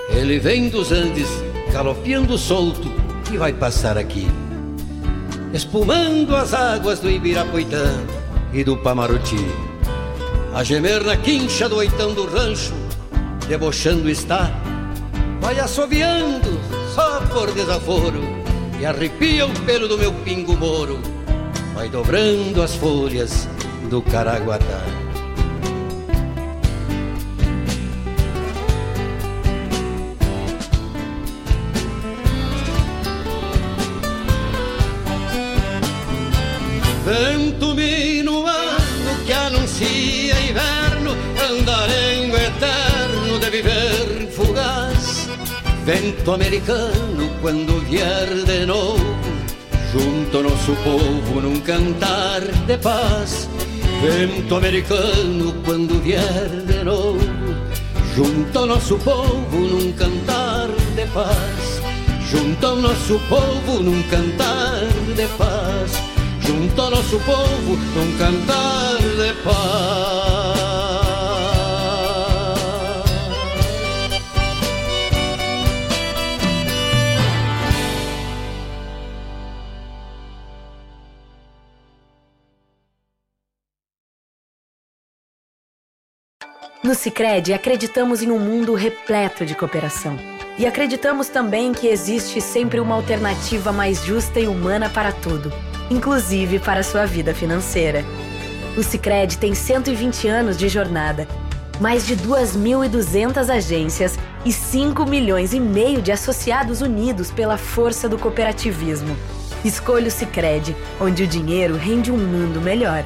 Speaker 14: Ele vem dos Andes, galopeando solto, e vai passar aqui, espumando as águas do Ibirapuitã e do Pamaruti. A gemer na quincha do oitão do rancho, debochando está, vai assoviando só por desaforo, e arrepia o pelo do meu pingo moro vai dobrando as folhas do Caraguatá. Vento minuano que anuncia inverno, andarengo eterno de viver fugaz. Vento americano quando vier de novo junto nosso povo num cantar de paz. Vento americano quando vier de novo, junto nosso povo num cantar de paz. Junto nosso povo num cantar de paz. Junto nosso povo num cantar de paz.
Speaker 8: No Cicred, acreditamos em um mundo repleto de cooperação. E acreditamos também que existe sempre uma alternativa mais justa e humana para tudo, inclusive para a sua vida financeira. O Cicred tem 120 anos de jornada, mais de 2.200 agências e 5 milhões e meio de associados unidos pela força do cooperativismo. Escolha o Cicred, onde o dinheiro rende um mundo melhor.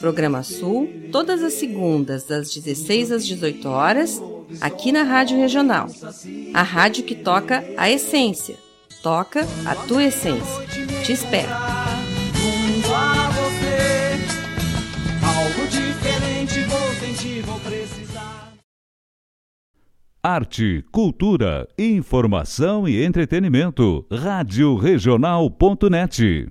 Speaker 15: Programa Sul, todas as segundas, das 16 às 18 horas, aqui na Rádio Regional. A rádio que toca a essência. Toca a tua essência. Te espero.
Speaker 2: Arte, cultura, informação e entretenimento. Rádio Regional.net.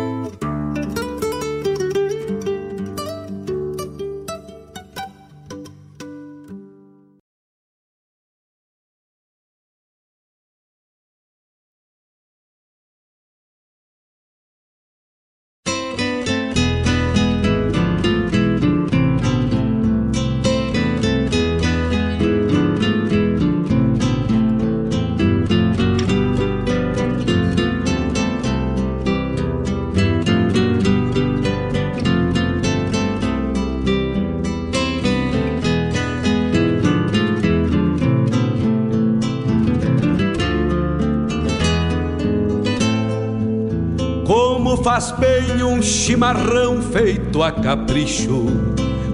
Speaker 1: Chimarrão feito a capricho,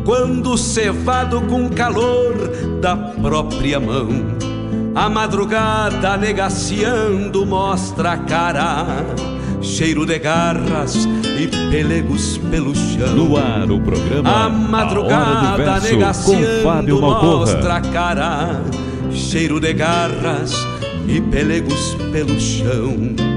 Speaker 1: quando cevado com calor da própria mão. A madrugada negaciando mostra a cara, cheiro de garras e pelegos pelo chão.
Speaker 2: No ar o programa
Speaker 1: A madrugada
Speaker 2: a
Speaker 1: negaciando mostra a cara, cheiro de garras e pelegos pelo chão.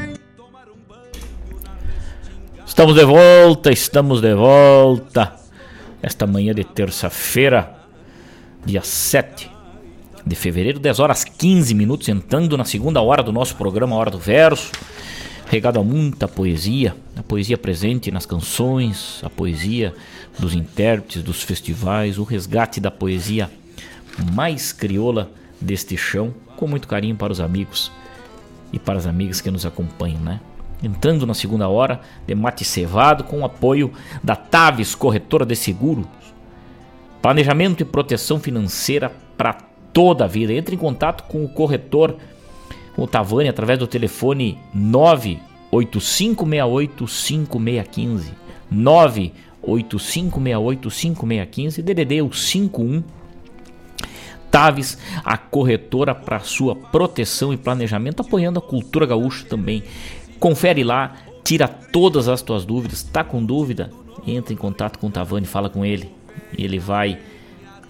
Speaker 3: Estamos de volta, estamos de volta. Esta manhã de terça-feira, dia 7 de fevereiro, 10 horas 15 minutos, entrando na segunda hora do nosso programa Hora do Verso, regado a muita poesia, a poesia presente nas canções, a poesia dos intérpretes, dos festivais, o resgate da poesia mais crioula deste chão, com muito carinho para os amigos e para as amigas que nos acompanham, né? Entrando na segunda hora de mate cevado com o apoio da Taves Corretora de Seguros. Planejamento e proteção financeira para toda a vida. Entre em contato com o corretor, com o Tavani, através do telefone 985685615. 985685615, DDD o 51 Taves, a corretora para sua proteção e planejamento, apoiando a cultura gaúcha também. Confere lá, tira todas as tuas dúvidas. Tá com dúvida? Entra em contato com o Tavani, fala com ele. Ele vai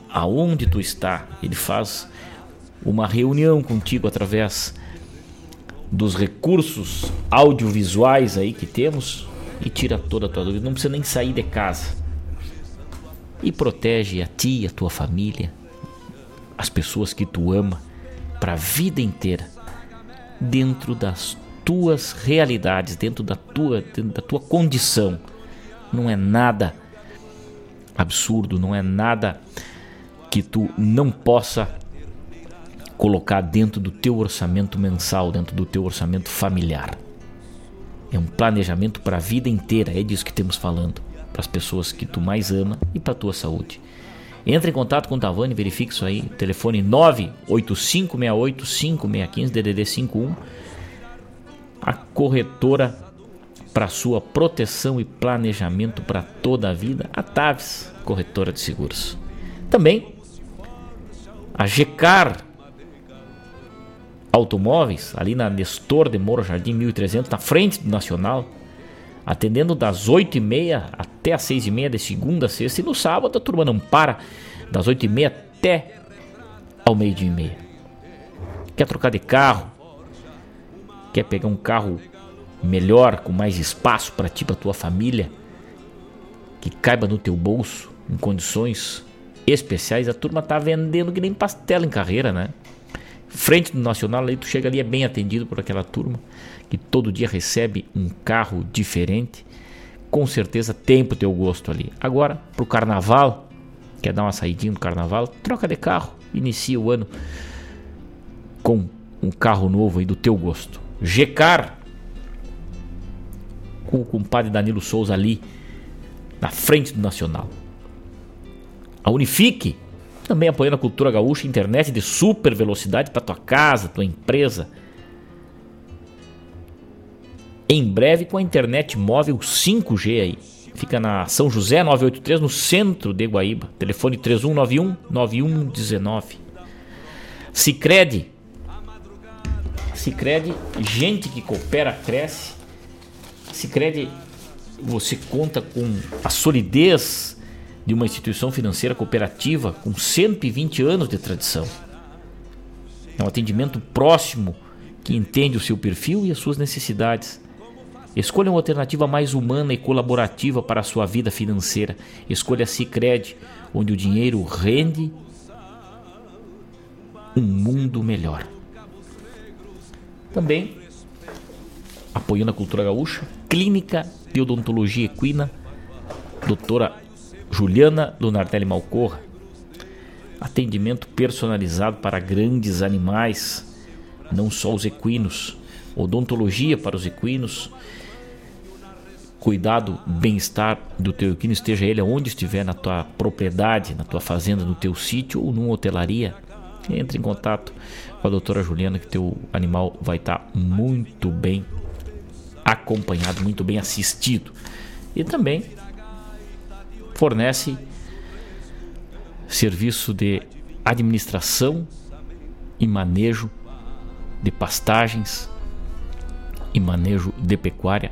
Speaker 3: aonde tu está. Ele faz uma reunião contigo através dos recursos audiovisuais aí que temos e tira toda a tua dúvida. Não precisa nem sair de casa. E protege a ti, a tua família, as pessoas que tu ama para a vida inteira dentro das tuas realidades, dentro da tua, dentro da tua condição. Não é nada absurdo, não é nada que tu não possa colocar dentro do teu orçamento mensal, dentro do teu orçamento familiar. É um planejamento para a vida inteira, é disso que temos falando, para as pessoas que tu mais ama e para a tua saúde. Entre em contato com o Tavani, verifique isso aí. Telefone 985685615 DDD 51. A corretora para sua proteção e planejamento para toda a vida, a Taves, corretora de seguros. Também a Gecar Automóveis, ali na Nestor de Moro Jardim 1300, na frente do Nacional, atendendo das 8h30 até as 6h30 de segunda a sexta e no sábado a turma não para, das 8h30 até ao meio-dia e meia. Quer trocar de carro? Quer pegar um carro melhor, com mais espaço para ti, para tua família, que caiba no teu bolso, em condições especiais, a turma tá vendendo que nem pastel em carreira, né? Frente do Nacional, aí tu chega ali é bem atendido por aquela turma que todo dia recebe um carro diferente. Com certeza tem pro teu gosto ali. Agora, pro carnaval, quer dar uma saidinha no carnaval, troca de carro, inicia o ano com um carro novo aí do teu gosto. Gecar com o compadre Danilo Souza ali na frente do Nacional. A Unifique também apoiando a cultura gaúcha, internet de super velocidade para tua casa, tua empresa. Em breve com a internet móvel 5G aí. Fica na São José 983 no centro de Guaíba. Telefone 3191 9119. Sicredi. Sicredi, gente que coopera cresce. Sicredi você conta com a solidez de uma instituição financeira cooperativa com 120 anos de tradição. É um atendimento próximo que entende o seu perfil e as suas necessidades. Escolha uma alternativa mais humana e colaborativa para a sua vida financeira. Escolha a onde o dinheiro rende um mundo melhor. Também apoiando a cultura gaúcha, Clínica de Odontologia Equina, doutora Juliana Lunardelli Malcorra. Atendimento personalizado para grandes animais, não só os equinos. Odontologia para os equinos. Cuidado, bem-estar do teu equino, esteja ele onde estiver, na tua propriedade, na tua fazenda, no teu sítio ou numa hotelaria. Entre em contato com a doutora Juliana que teu animal vai estar muito bem acompanhado, muito bem assistido. E também fornece serviço de administração e manejo de pastagens e manejo de pecuária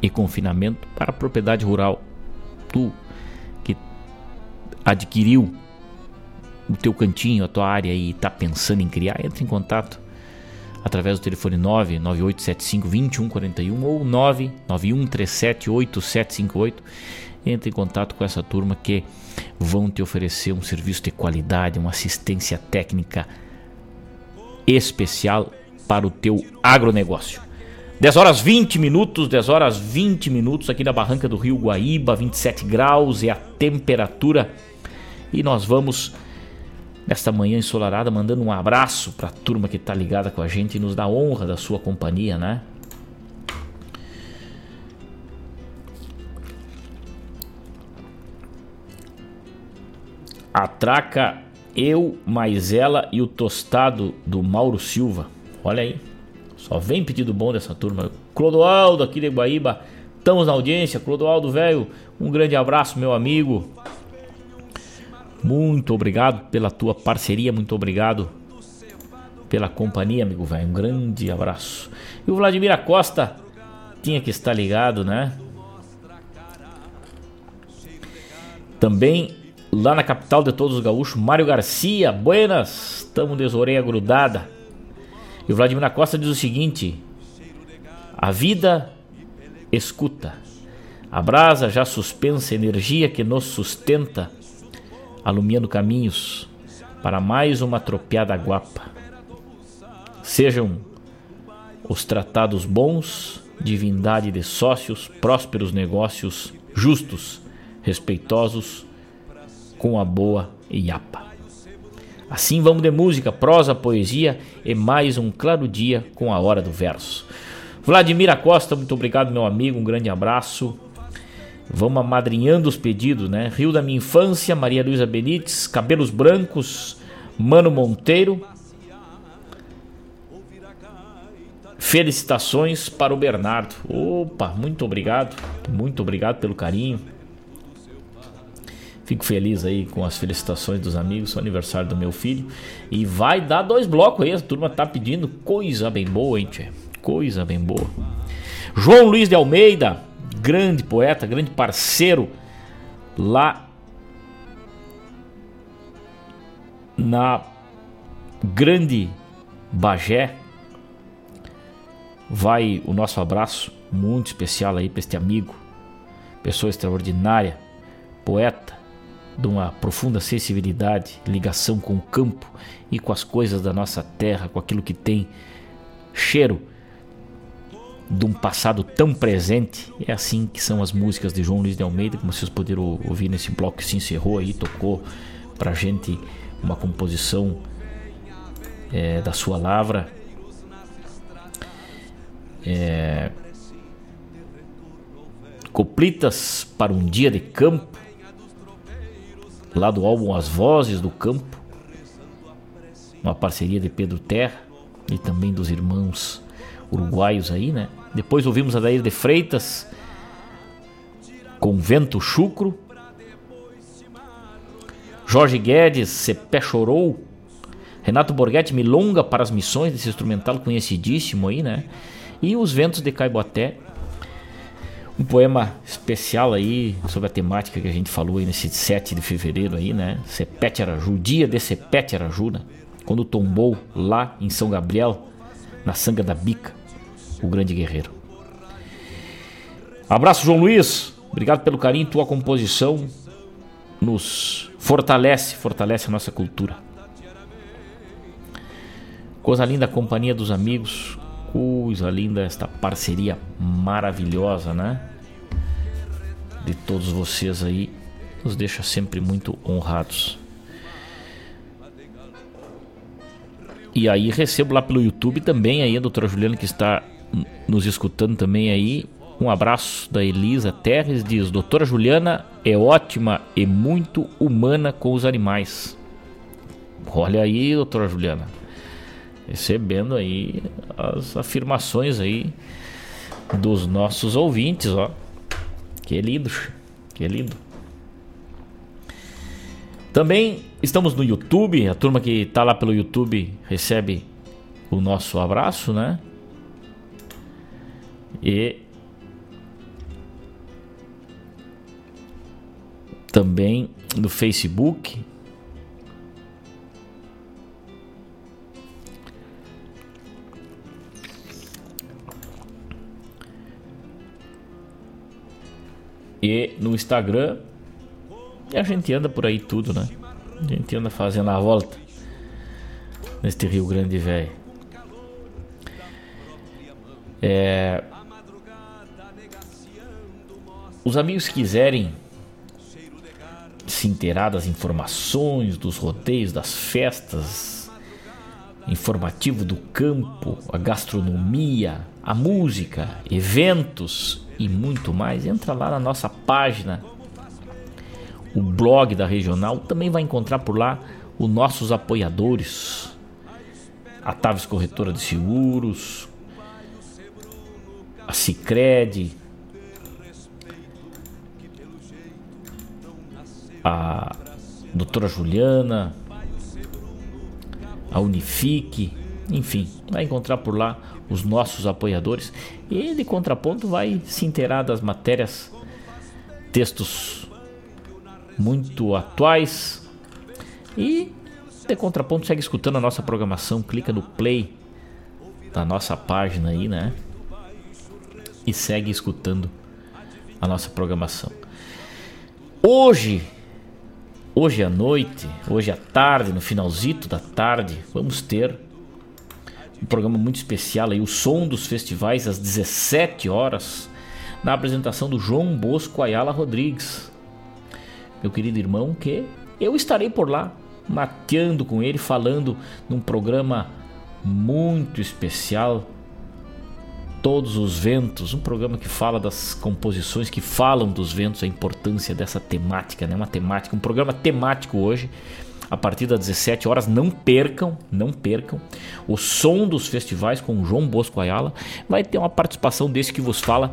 Speaker 3: e confinamento para a propriedade rural. Tu que adquiriu o teu cantinho, a tua área e está pensando em criar, entre em contato através do telefone 998752141 ou 991378758. Entre em contato com essa turma que vão te oferecer um serviço de qualidade, uma assistência técnica especial para o teu agronegócio. 10 horas 20 minutos, 10 horas 20 minutos aqui na barranca do Rio Guaíba, 27 graus é a temperatura. E nós vamos nesta manhã ensolarada, mandando um abraço para a turma que está ligada com a gente e nos dá honra da sua companhia, né? Atraca eu, mais ela e o tostado do Mauro Silva. Olha aí, só vem pedido bom dessa turma. Clodoaldo aqui de Guaíba, estamos na audiência. Clodoaldo, velho, um grande abraço, meu amigo. Muito obrigado pela tua parceria, muito obrigado pela companhia, amigo velho. Um grande abraço. E o Vladimir Acosta tinha que estar ligado, né? Também lá na capital de todos os gaúchos, Mário Garcia, buenas, estamos de orelha grudada. E o Vladimir Acosta diz o seguinte: A vida escuta. A brasa já suspensa energia que nos sustenta alumiando caminhos para mais uma tropiada guapa. Sejam os tratados bons, divindade de sócios, prósperos negócios, justos, respeitosos, com a boa iapa. Assim vamos de música, prosa, poesia e mais um claro dia com a hora do verso. Vladimir Acosta, muito obrigado, meu amigo, um grande abraço. Vamos amadrinhando os pedidos, né? Rio da minha infância, Maria Luísa Benites, Cabelos Brancos, Mano Monteiro. Felicitações para o Bernardo. Opa, muito obrigado, muito obrigado pelo carinho. Fico feliz aí com as felicitações dos amigos, o aniversário do meu filho. E vai dar dois blocos aí, a turma tá pedindo coisa bem boa, hein, tchê? Coisa bem boa. João Luiz de Almeida, grande poeta, grande parceiro lá na Grande Bagé. Vai o nosso abraço muito especial aí para este amigo, pessoa extraordinária, poeta, de uma profunda sensibilidade, ligação com o campo e com as coisas da nossa terra, com aquilo que tem cheiro de um passado tão presente. É assim que são as músicas de João Luiz de Almeida, como vocês puderam ouvir nesse bloco que se encerrou aí, tocou pra gente uma composição é, da sua lavra. É, Coplitas para um dia de campo lá do álbum As Vozes do Campo, uma parceria de Pedro Terra e também dos irmãos uruguaios aí, né? Depois ouvimos a Daír de Freitas com Vento Chucro. Jorge Guedes, Cepé Chorou. Renato Borghetti, Milonga para as Missões, desse instrumental conhecidíssimo aí, né? E Os Ventos de Caiboaté, um poema especial aí sobre a temática que a gente falou aí nesse 7 de fevereiro aí, né? Sepete Araju, dia de Sepete Araju, né? Quando tombou lá em São Gabriel, na Sanga da Bica, o grande guerreiro. Abraço, João Luiz. Obrigado pelo carinho, tua composição nos fortalece, fortalece a nossa cultura. Coisa linda a companhia dos amigos, coisa linda esta parceria maravilhosa, né? De todos vocês aí, nos deixa sempre muito honrados. E aí recebo lá pelo YouTube também aí a doutora Juliana que está nos escutando também aí. Um abraço da Elisa Terres diz: Doutora Juliana é ótima e muito humana com os animais. Olha aí, doutora Juliana recebendo aí as afirmações aí dos nossos ouvintes, ó. Que lindo, que lindo. Também estamos no YouTube, a turma que tá lá pelo YouTube recebe o nosso abraço, né? E também no Facebook, e no Instagram. E a gente anda por aí tudo, né? A gente anda fazendo a volta neste Rio Grande velho. É... Os amigos quiserem se inteirar das informações, dos rodeios, das festas, informativo do campo, a gastronomia, a música, eventos e muito mais, entra lá na nossa página, o blog da Regional. Também vai encontrar por lá os nossos apoiadores, a Taves Corretora de Seguros, a Cicred, a doutora Juliana, a Unifique, enfim, vai encontrar por lá os nossos apoiadores. E de contraponto vai se inteirar das matérias, textos muito atuais. E de contraponto segue escutando a nossa programação, clica no play da nossa página aí, né? E segue escutando a nossa programação. Hoje, hoje à noite, hoje à tarde, no finalzito da tarde, vamos ter um programa muito especial aí, o som dos festivais às 17 horas, na apresentação do João Bosco Ayala Rodrigues. Meu querido irmão, que eu estarei por lá. mateando com ele, falando num programa muito especial. Todos os ventos, um programa que fala das composições que falam dos ventos, a importância dessa temática, né? Uma temática, um programa temático hoje, a partir das 17 horas. Não percam, não percam. O som dos festivais com o João Bosco Ayala vai ter uma participação desse que vos fala,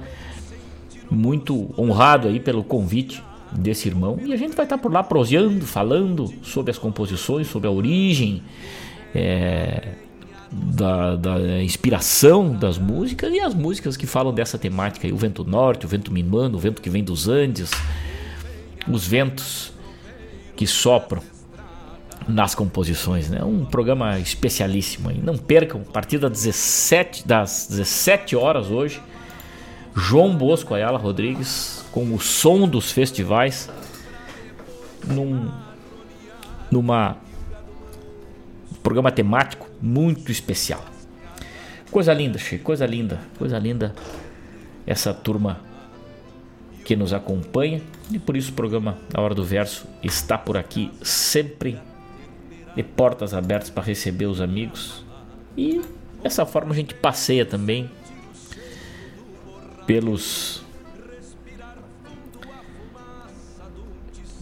Speaker 3: muito honrado aí pelo convite desse irmão. E a gente vai estar por lá proseando, falando sobre as composições, sobre a origem. É, da, da, inspiração das músicas e as músicas que falam dessa temática. o vento norte, o vento minuano, o vento que vem dos Andes, os ventos que sopram nas composições. Né? Um programa especialíssimo. Aí. Não percam, a partir das 17, das 17 horas hoje, João Bosco Ayala Rodrigues com o som dos festivais num, numa programa temático muito especial. Coisa linda, Che, coisa linda, coisa linda essa turma que nos acompanha e por isso o programa A Hora do Verso está por aqui sempre de portas abertas para receber os amigos e dessa forma a gente passeia também pelos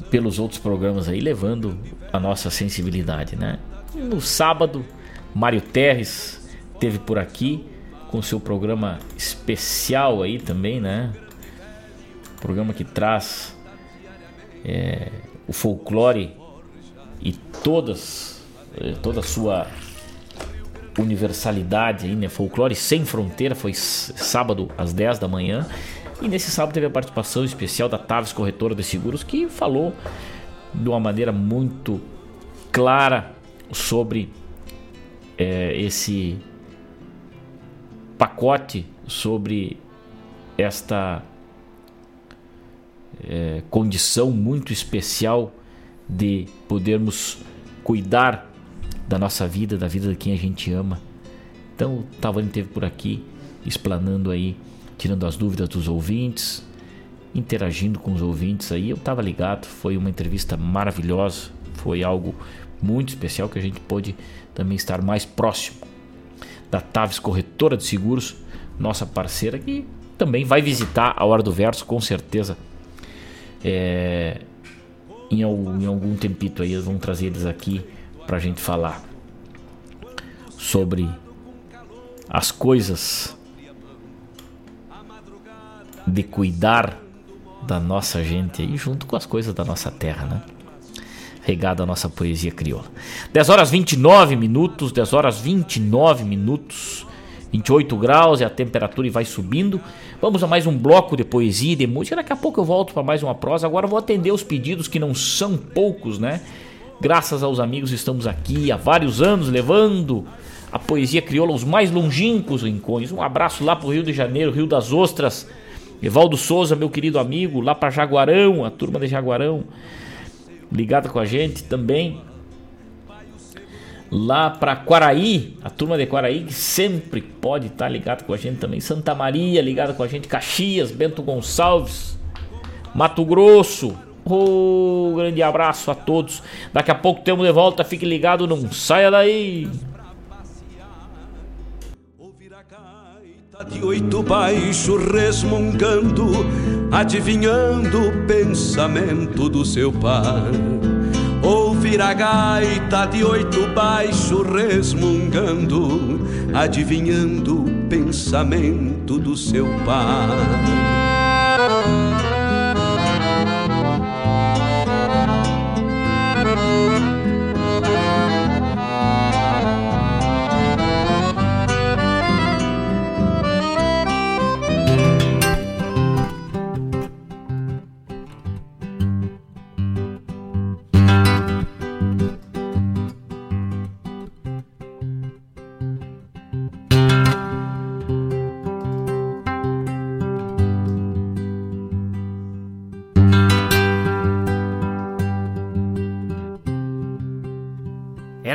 Speaker 3: pelos outros programas aí levando a nossa sensibilidade, né? No sábado, Mário Terres teve por aqui com seu programa especial aí também, né? Programa que traz é, o folclore e todas é, toda a sua universalidade aí, né? Folclore sem fronteira foi sábado às 10 da manhã. E nesse sábado teve a participação especial da Taves Corretora de Seguros que falou de uma maneira muito clara sobre é, esse pacote, sobre esta é, condição muito especial de podermos cuidar da nossa vida, da vida de quem a gente ama. Então, o Tavani esteve por aqui, explanando aí, tirando as dúvidas dos ouvintes, interagindo com os ouvintes aí. Eu estava ligado, foi uma entrevista maravilhosa, foi algo muito especial que a gente pôde também estar mais próximo da Taves Corretora de Seguros, nossa parceira que também vai visitar a Hora do Verso com certeza. É, em, algum, em algum tempito aí, vamos trazer eles aqui para a gente falar sobre as coisas de cuidar da nossa gente aí junto com as coisas da nossa terra, né? Regada a nossa poesia crioula. 10 horas 29 minutos, 10 horas 29 minutos, 28 graus e a temperatura vai subindo. Vamos a mais um bloco de poesia e de música. Daqui a pouco eu volto para mais uma prosa. Agora vou atender os pedidos que não são poucos, né? Graças aos amigos estamos aqui há vários anos levando a poesia crioula aos mais longínquos rincões. Um abraço lá pro Rio de Janeiro, Rio das Ostras. Evaldo Souza, meu querido amigo, lá para Jaguarão, a turma de Jaguarão ligada com a gente também. Lá para Quaraí, a turma de Quaraí que sempre pode estar tá ligado com a gente também. Santa Maria ligada com a gente, Caxias, Bento Gonçalves, Mato Grosso. Oh, grande abraço a todos. Daqui a pouco temos de volta, fique ligado, não saia daí.
Speaker 1: De oito baixo resmungando, adivinhando o pensamento do seu pai. Ouvir a gaita de oito baixo resmungando, adivinhando o pensamento do seu pai.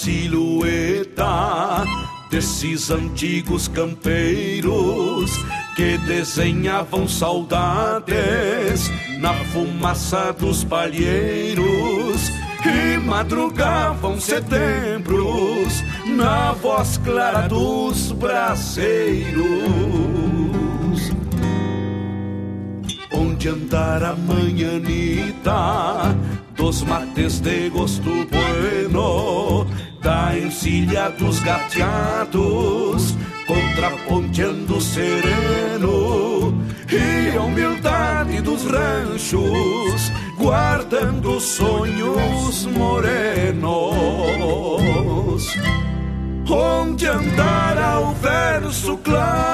Speaker 1: Silhueta desses antigos campeiros que desenhavam saudades na fumaça dos palheiros e madrugavam setembros na voz clara dos braceiros. Onde andar a manhanita dos mates de gosto bueno, da encilha dos gateados, contraponteando sereno, e a humildade dos ranchos, guardando sonhos morenos. Onde andar ao verso claro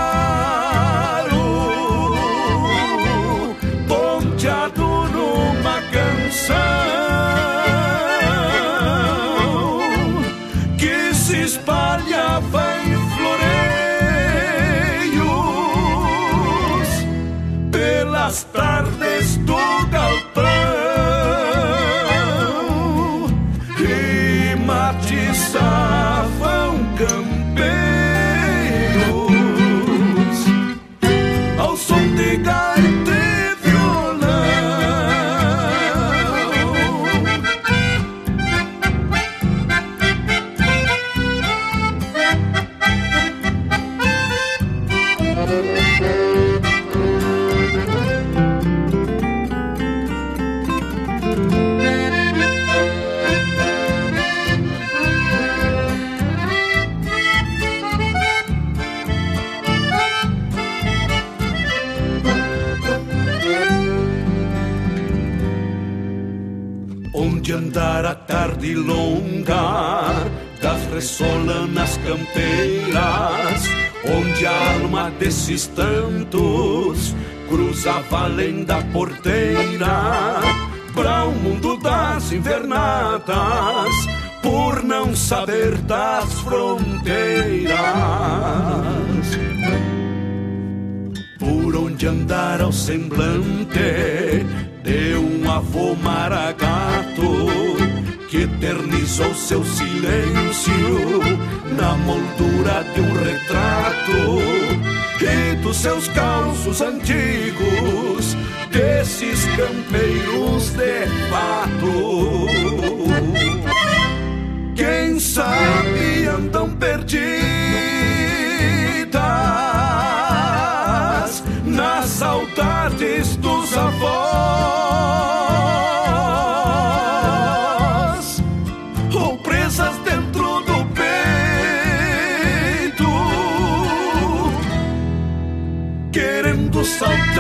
Speaker 1: desses tantos cruzava além da porteira para o mundo das invernadas por não saber das fronteiras. Por onde andar ao semblante de um avô maragato que eternizou seu silêncio na moldura de um retrato e dos seus calços antigos, desses campeiros de fato. Quem sabe andam perdidas Oh.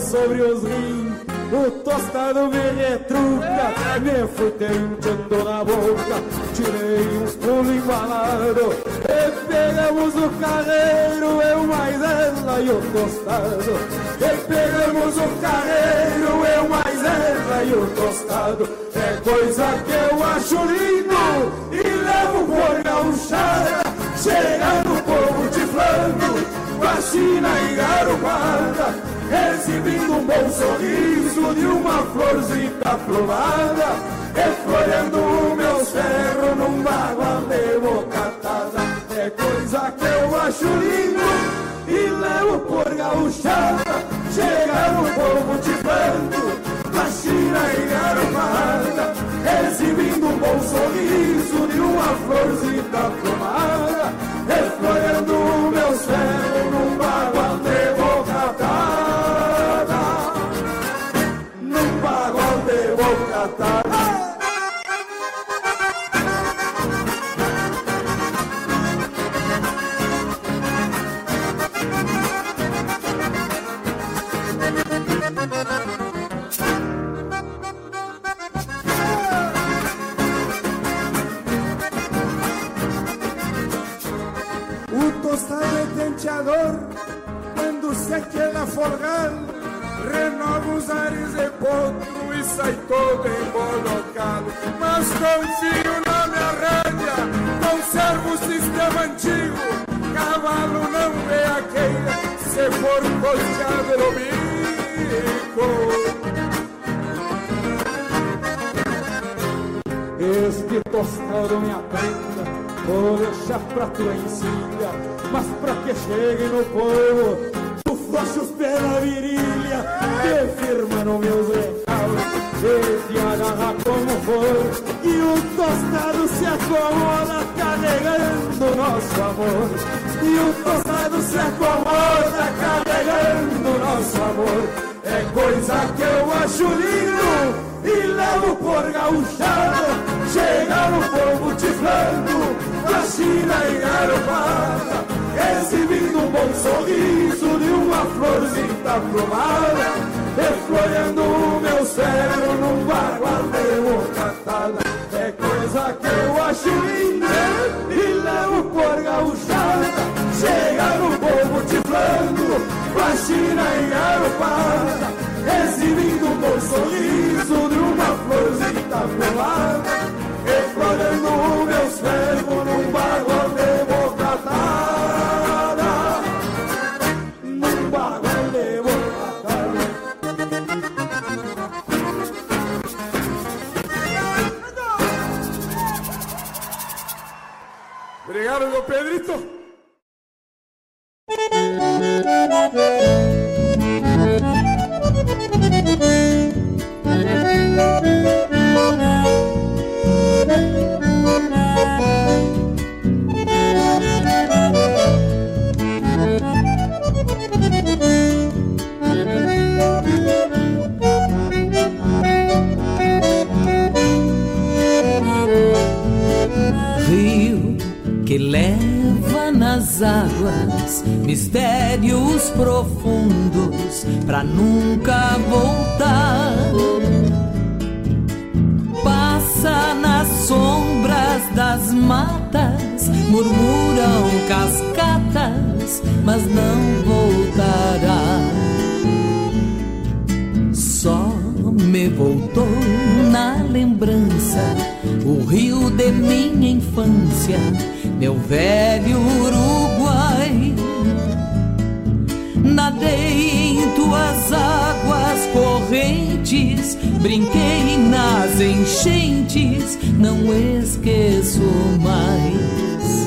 Speaker 16: Sobre os rins. O tostado me retruca Me fui tentando na boca. Tirei uns pulos embalados E pegamos o carreiro Eu mais ela e o tostado. E pegamos o carreiro Eu mais ela e o tostado. É coisa que eu acho lindo E levo por gauchada Chega Vacina e garopada exibindo um bom sorriso de uma florzita plumada, o meu ferros num bagual de bocatada. É coisa que eu acho lindo e levo por gauchada, chega no povo de banco, vacina e garopada, exibindo um bom sorriso de uma florzita plumada, o meu ferros quando se queda folgar, renova os ares de potro e sai todo embolocado. Mas confio na minha rédea, conservo o sistema antigo, cavalo não vê a queira, se for costeado no bico. Este tostado me aprenda, vou deixar pra tua encilha, mas pra que chegue no povo, os pés na virilha, te firma no meus recalos, e te agarra como for, e o tostado se acomoda carregando nosso amor, e o tostado se acomoda carregando nosso amor, é coisa que eu acho lindo e levo por gauchada. Chega no povo tiflando, vacina e garopada, exibindo um bom sorriso de uma florzinha plumada, reflorando o meu cérebro num bagual de bocatada. É coisa que eu acho linda e levo por gauchada. Chega no povo tiflando, vacina e garopada, exibindo um bom sorriso de uma florzinha plumada explorando meus ferros num Obrigado, meu Pedrito.
Speaker 17: Águas mistérios profundos pra nunca voltar. Passa nas sombras das matas, murmuram cascatas, mas não voltará. Só me voltou na lembrança o rio de minha infância, meu velho Uruguai. Tuas águas correntes, brinquei nas enchentes, não esqueço mais.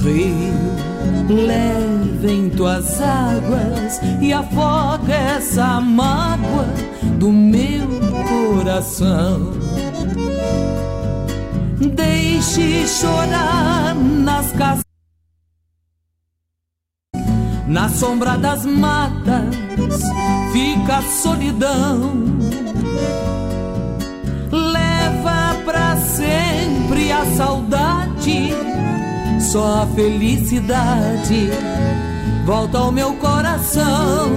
Speaker 17: Rio, leve em tuas águas e afoga essa mágoa do meu coração. Deixe chorar nas casas. Na sombra das matas fica a solidão. Leva pra sempre a saudade, só a felicidade volta ao meu coração.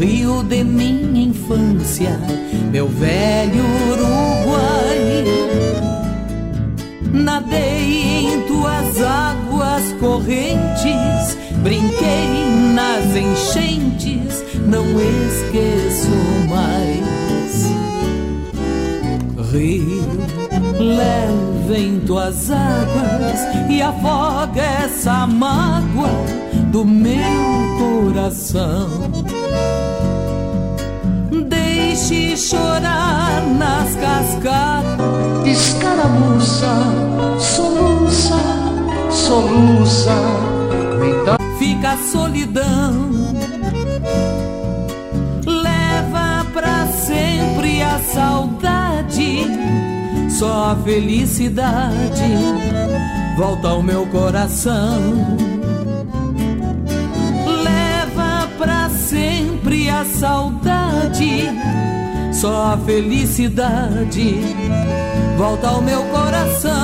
Speaker 17: Rio de minha infância, meu velho Uruguai. Nadei em tuas águas correntes, brinquei nas enchentes, não esqueço mais. Rio, leve em tuas águas e afoga essa mágoa do meu coração. Deixe chorar nas cascatas.
Speaker 18: Escaramuça, soluça, soluça, dá.
Speaker 17: Fica a solidão. Leva pra sempre a saudade, só a felicidade
Speaker 6: volta ao meu coração. Leva pra sempre a saudade, só a felicidade volta ao meu coração.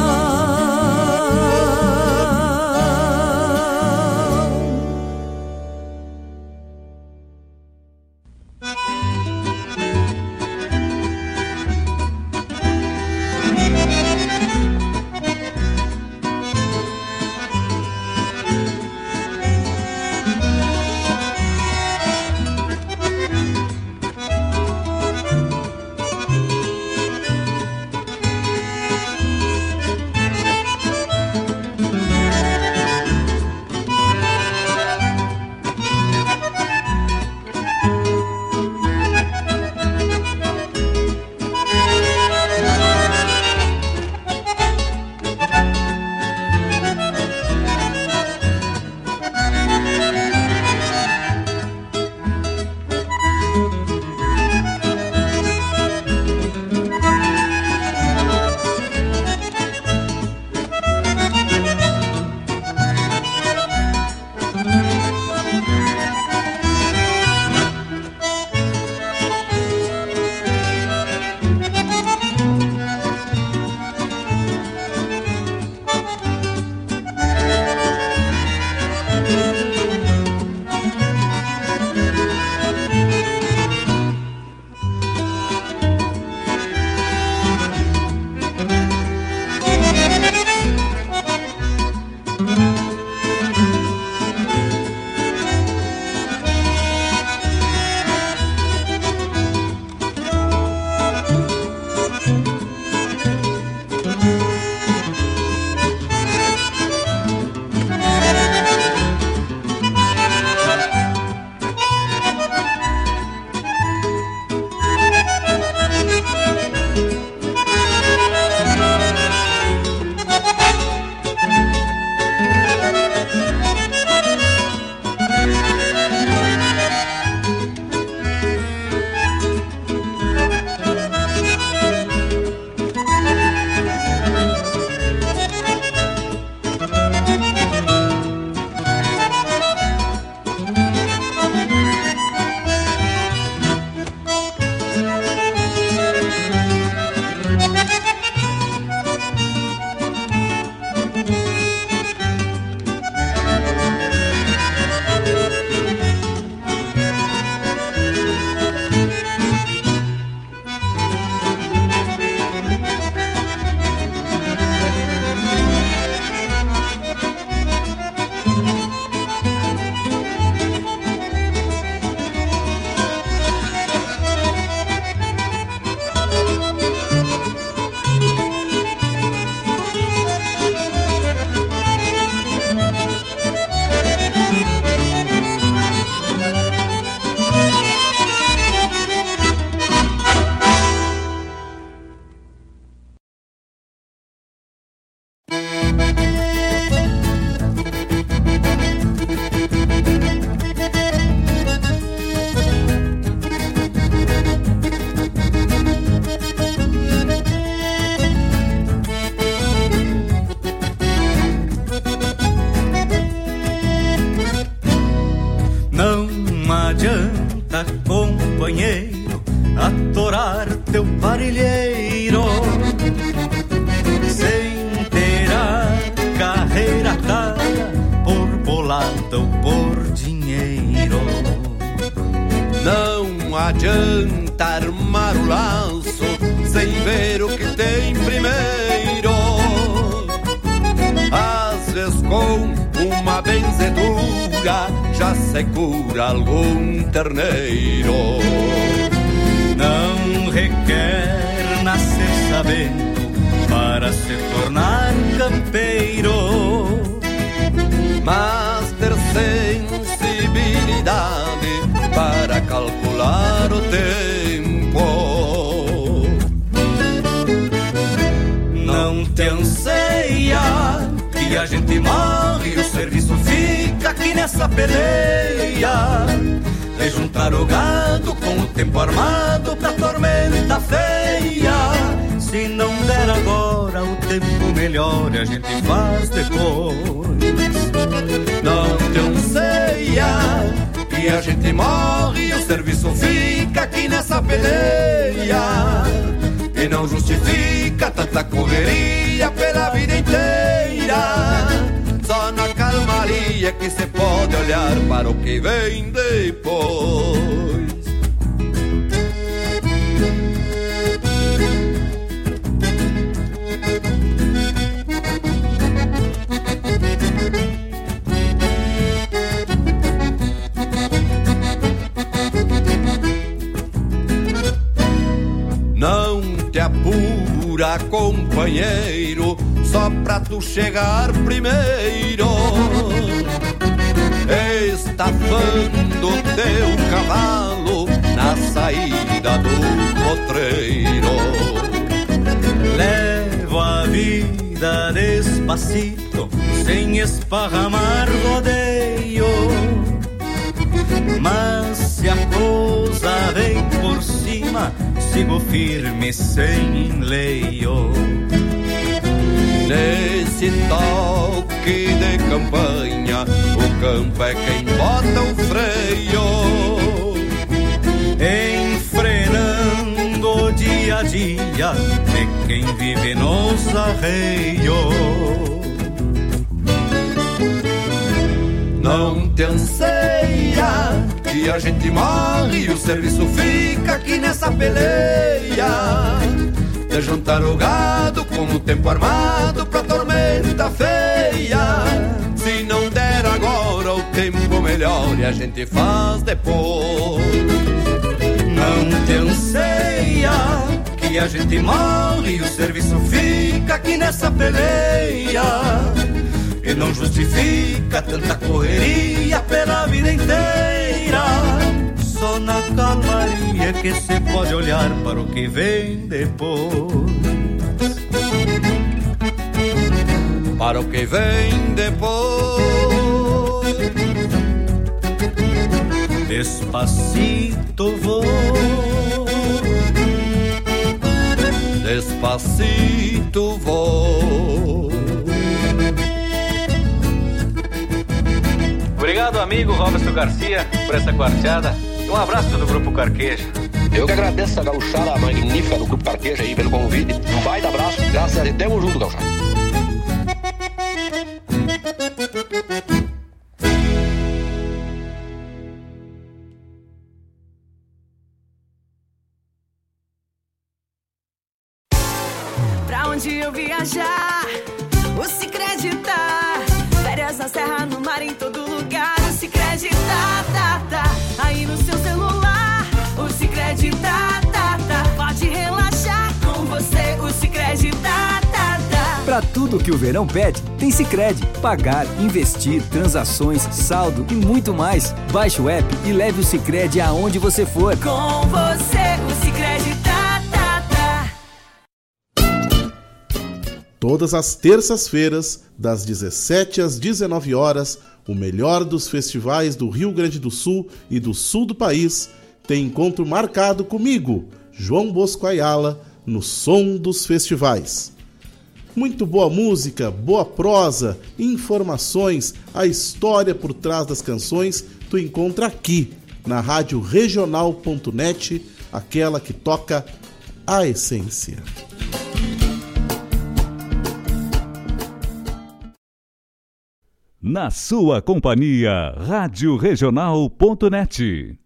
Speaker 19: peneia De juntar o gado com o tempo armado pra tormenta feia Se não der agora o tempo melhora a gente faz depois
Speaker 6: Não te anseia que a gente morre e o serviço fica aqui nessa peleia. E não justifica tanta correria pela vida inteira. Calmaria que se pode olhar para o que vem depois. apura, companheiro, só pra tu chegar primeiro. Estafando teu cavalo na saída do potreiro.
Speaker 19: Levo a vida despacito, sem esparramar rodeio. Mas se a coisa vem por cima, sigo firme sem enleio.
Speaker 6: Nesse toque de campanha, o campo é quem bota o freio.
Speaker 19: Enfrenando dia a dia, é quem vive nos arreios.
Speaker 6: Não te anseia que a gente morre e o serviço fica aqui nessa peleia. De juntar o gado com o tempo armado pra tormenta feia. Se não der agora o tempo melhor e a gente faz depois. Não te anseia que a gente morre e o serviço fica aqui nessa peleia. E não justifica tanta correria pela vida inteira.
Speaker 19: Só na calmaria que se pode olhar para o que vem depois.
Speaker 6: Para o que vem depois.
Speaker 19: Despacito vou.
Speaker 6: Despacito vou.
Speaker 20: Obrigado, amigo Roberto Garcia, por essa quarteada. Um abraço do Grupo Carqueja.
Speaker 21: Eu que agradeço a gauchada magnífica do Grupo Carqueja aí pelo convite. Um baita abraço. Graças a Deus. Tamo junto, gauchada.
Speaker 9: Verão pede, tem Sicredi. Pagar, investir, transações, saldo e muito mais. Baixe o app e leve o Sicredi aonde você for.
Speaker 22: Com você, o se acreditar, tá, tá.
Speaker 23: Todas as terças-feiras, das 17 às 19 horas, o melhor dos festivais do Rio Grande do Sul e do sul do país tem encontro marcado comigo, João Bosco Ayala, no Som dos Festivais. Muito boa música, boa prosa, informações, a história por trás das canções tu encontra aqui na rádio regional.net, aquela que toca a essência.
Speaker 2: Na sua companhia, Rádio Regional.net.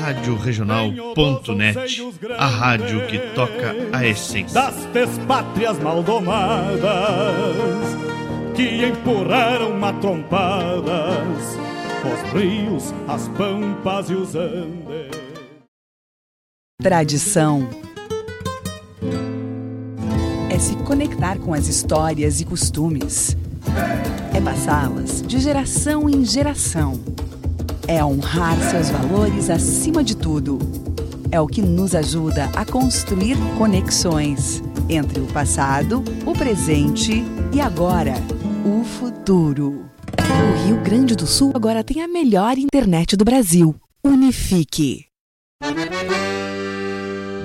Speaker 24: Rádio Regional.net, a rádio que toca a essência.
Speaker 16: das despátrias maldomadas que empurraram matrompadas os rios, as pampas e os andes.
Speaker 25: Tradição é se conectar com as histórias e costumes. É passá-las de geração em geração. É honrar seus valores acima de tudo. É o que nos ajuda a construir conexões entre o passado, o presente e agora, o futuro. O Rio Grande do Sul agora tem a melhor internet do Brasil. Unifique.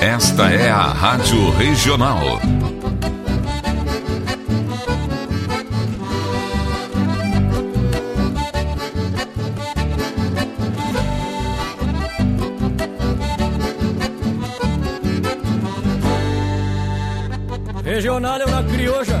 Speaker 2: Esta é a Rádio Regional.
Speaker 26: Regional é uma crioja,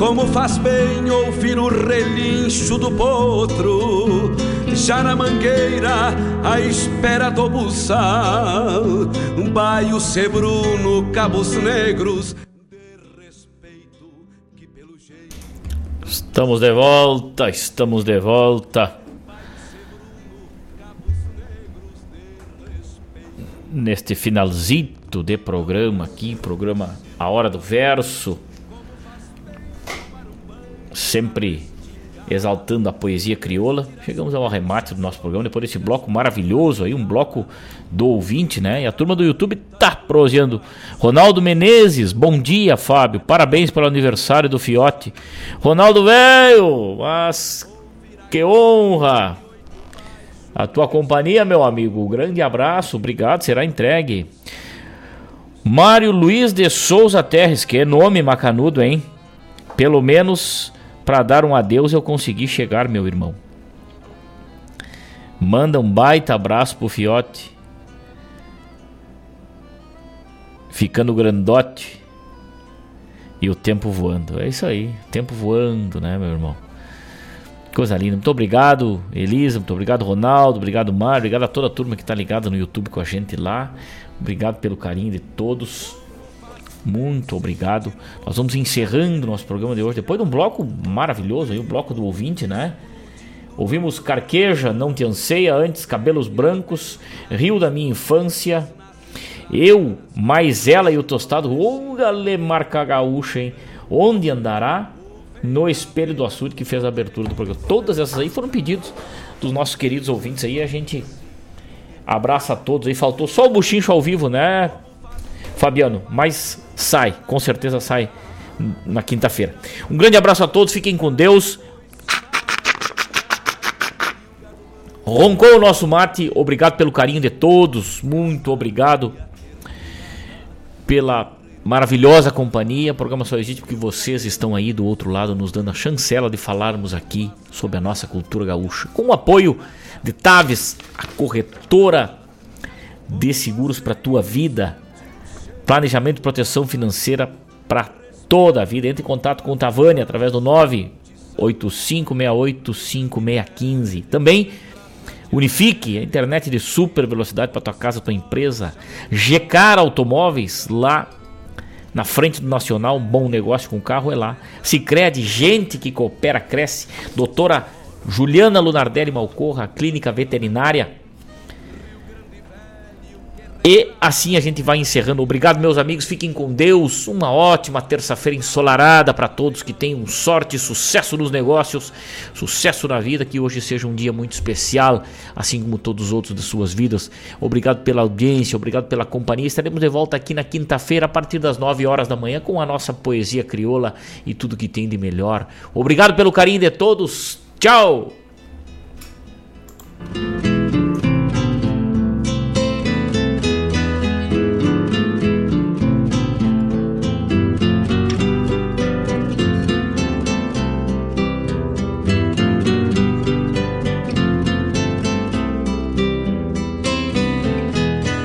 Speaker 1: Como faz bem ouvir o relincho do potro, já na mangueira, à espera do buçal, um baio sebruno, cabos negros.
Speaker 3: Estamos de volta, estamos de volta. Neste finalzito de programa aqui, programa A Hora do Verso sempre exaltando a poesia crioula. Chegamos ao arremate do nosso programa, depois desse bloco maravilhoso aí, um bloco do ouvinte, né? E a turma do YouTube tá proseando. Ronaldo Menezes, bom dia, Fábio. Parabéns pelo aniversário do Fiote. Ronaldo velho, mas que honra. A tua companhia, meu amigo. Grande abraço, obrigado, será entregue. Mário Luiz de Souza Terres, que é nome macanudo, hein? Pelo menos para dar um adeus eu consegui chegar, meu irmão. Manda um baita abraço pro Fiote. Ficando grandote. E o tempo voando. É isso aí. Tempo voando, né, meu irmão? Coisa linda. Muito obrigado, Elisa. Muito obrigado, Ronaldo. Obrigado, Mário. Obrigado a toda a turma que tá ligada no YouTube com a gente lá. Obrigado pelo carinho de todos. Muito obrigado. Nós vamos encerrando nosso programa de hoje. Depois de um bloco maravilhoso aí, o bloco do ouvinte, né? Ouvimos Carqueja, Não Te Anseia, antes Cabelos Brancos, Rio da Minha Infância, Eu, Mais Ela e o Tostado, ô marca gaúcha, hein? Onde Andará? No Espelho do Açude, que fez a abertura do programa. Todas essas aí foram pedidos dos nossos queridos ouvintes aí. A gente abraça a todos aí. Faltou só o buchincho ao vivo, né, Fabiano? Mas sai, com certeza sai na quinta-feira. Um grande abraço a todos, fiquem com Deus. Roncou o nosso mate, obrigado pelo carinho de todos, muito obrigado pela maravilhosa companhia. O programa só existe porque vocês estão aí do outro lado nos dando a chancela de falarmos aqui sobre a nossa cultura gaúcha. Com o apoio de Taves, a corretora de seguros para tua vida. Planejamento e proteção financeira para toda a vida. Entre em contato com o Tavani através do 985685615. Também Unifique, a internet de super velocidade para tua casa, tua empresa. Gecar Automóveis, lá na frente do Nacional, um bom negócio com carro é lá. Sicredi, gente que coopera, cresce. Doutora Juliana Lunardelli Malcorra, clínica veterinária e assim a gente vai encerrando. Obrigado, meus amigos. Fiquem com Deus. Uma ótima terça-feira ensolarada para todos que tenham sorte, sucesso nos negócios, sucesso na vida. Que hoje seja um dia muito especial, assim como todos os outros de suas vidas. Obrigado pela audiência, obrigado pela companhia. Estaremos de volta aqui na quinta-feira, a partir das 9 horas da manhã, com a nossa poesia crioula e tudo que tem de melhor. Obrigado pelo carinho de todos. Tchau!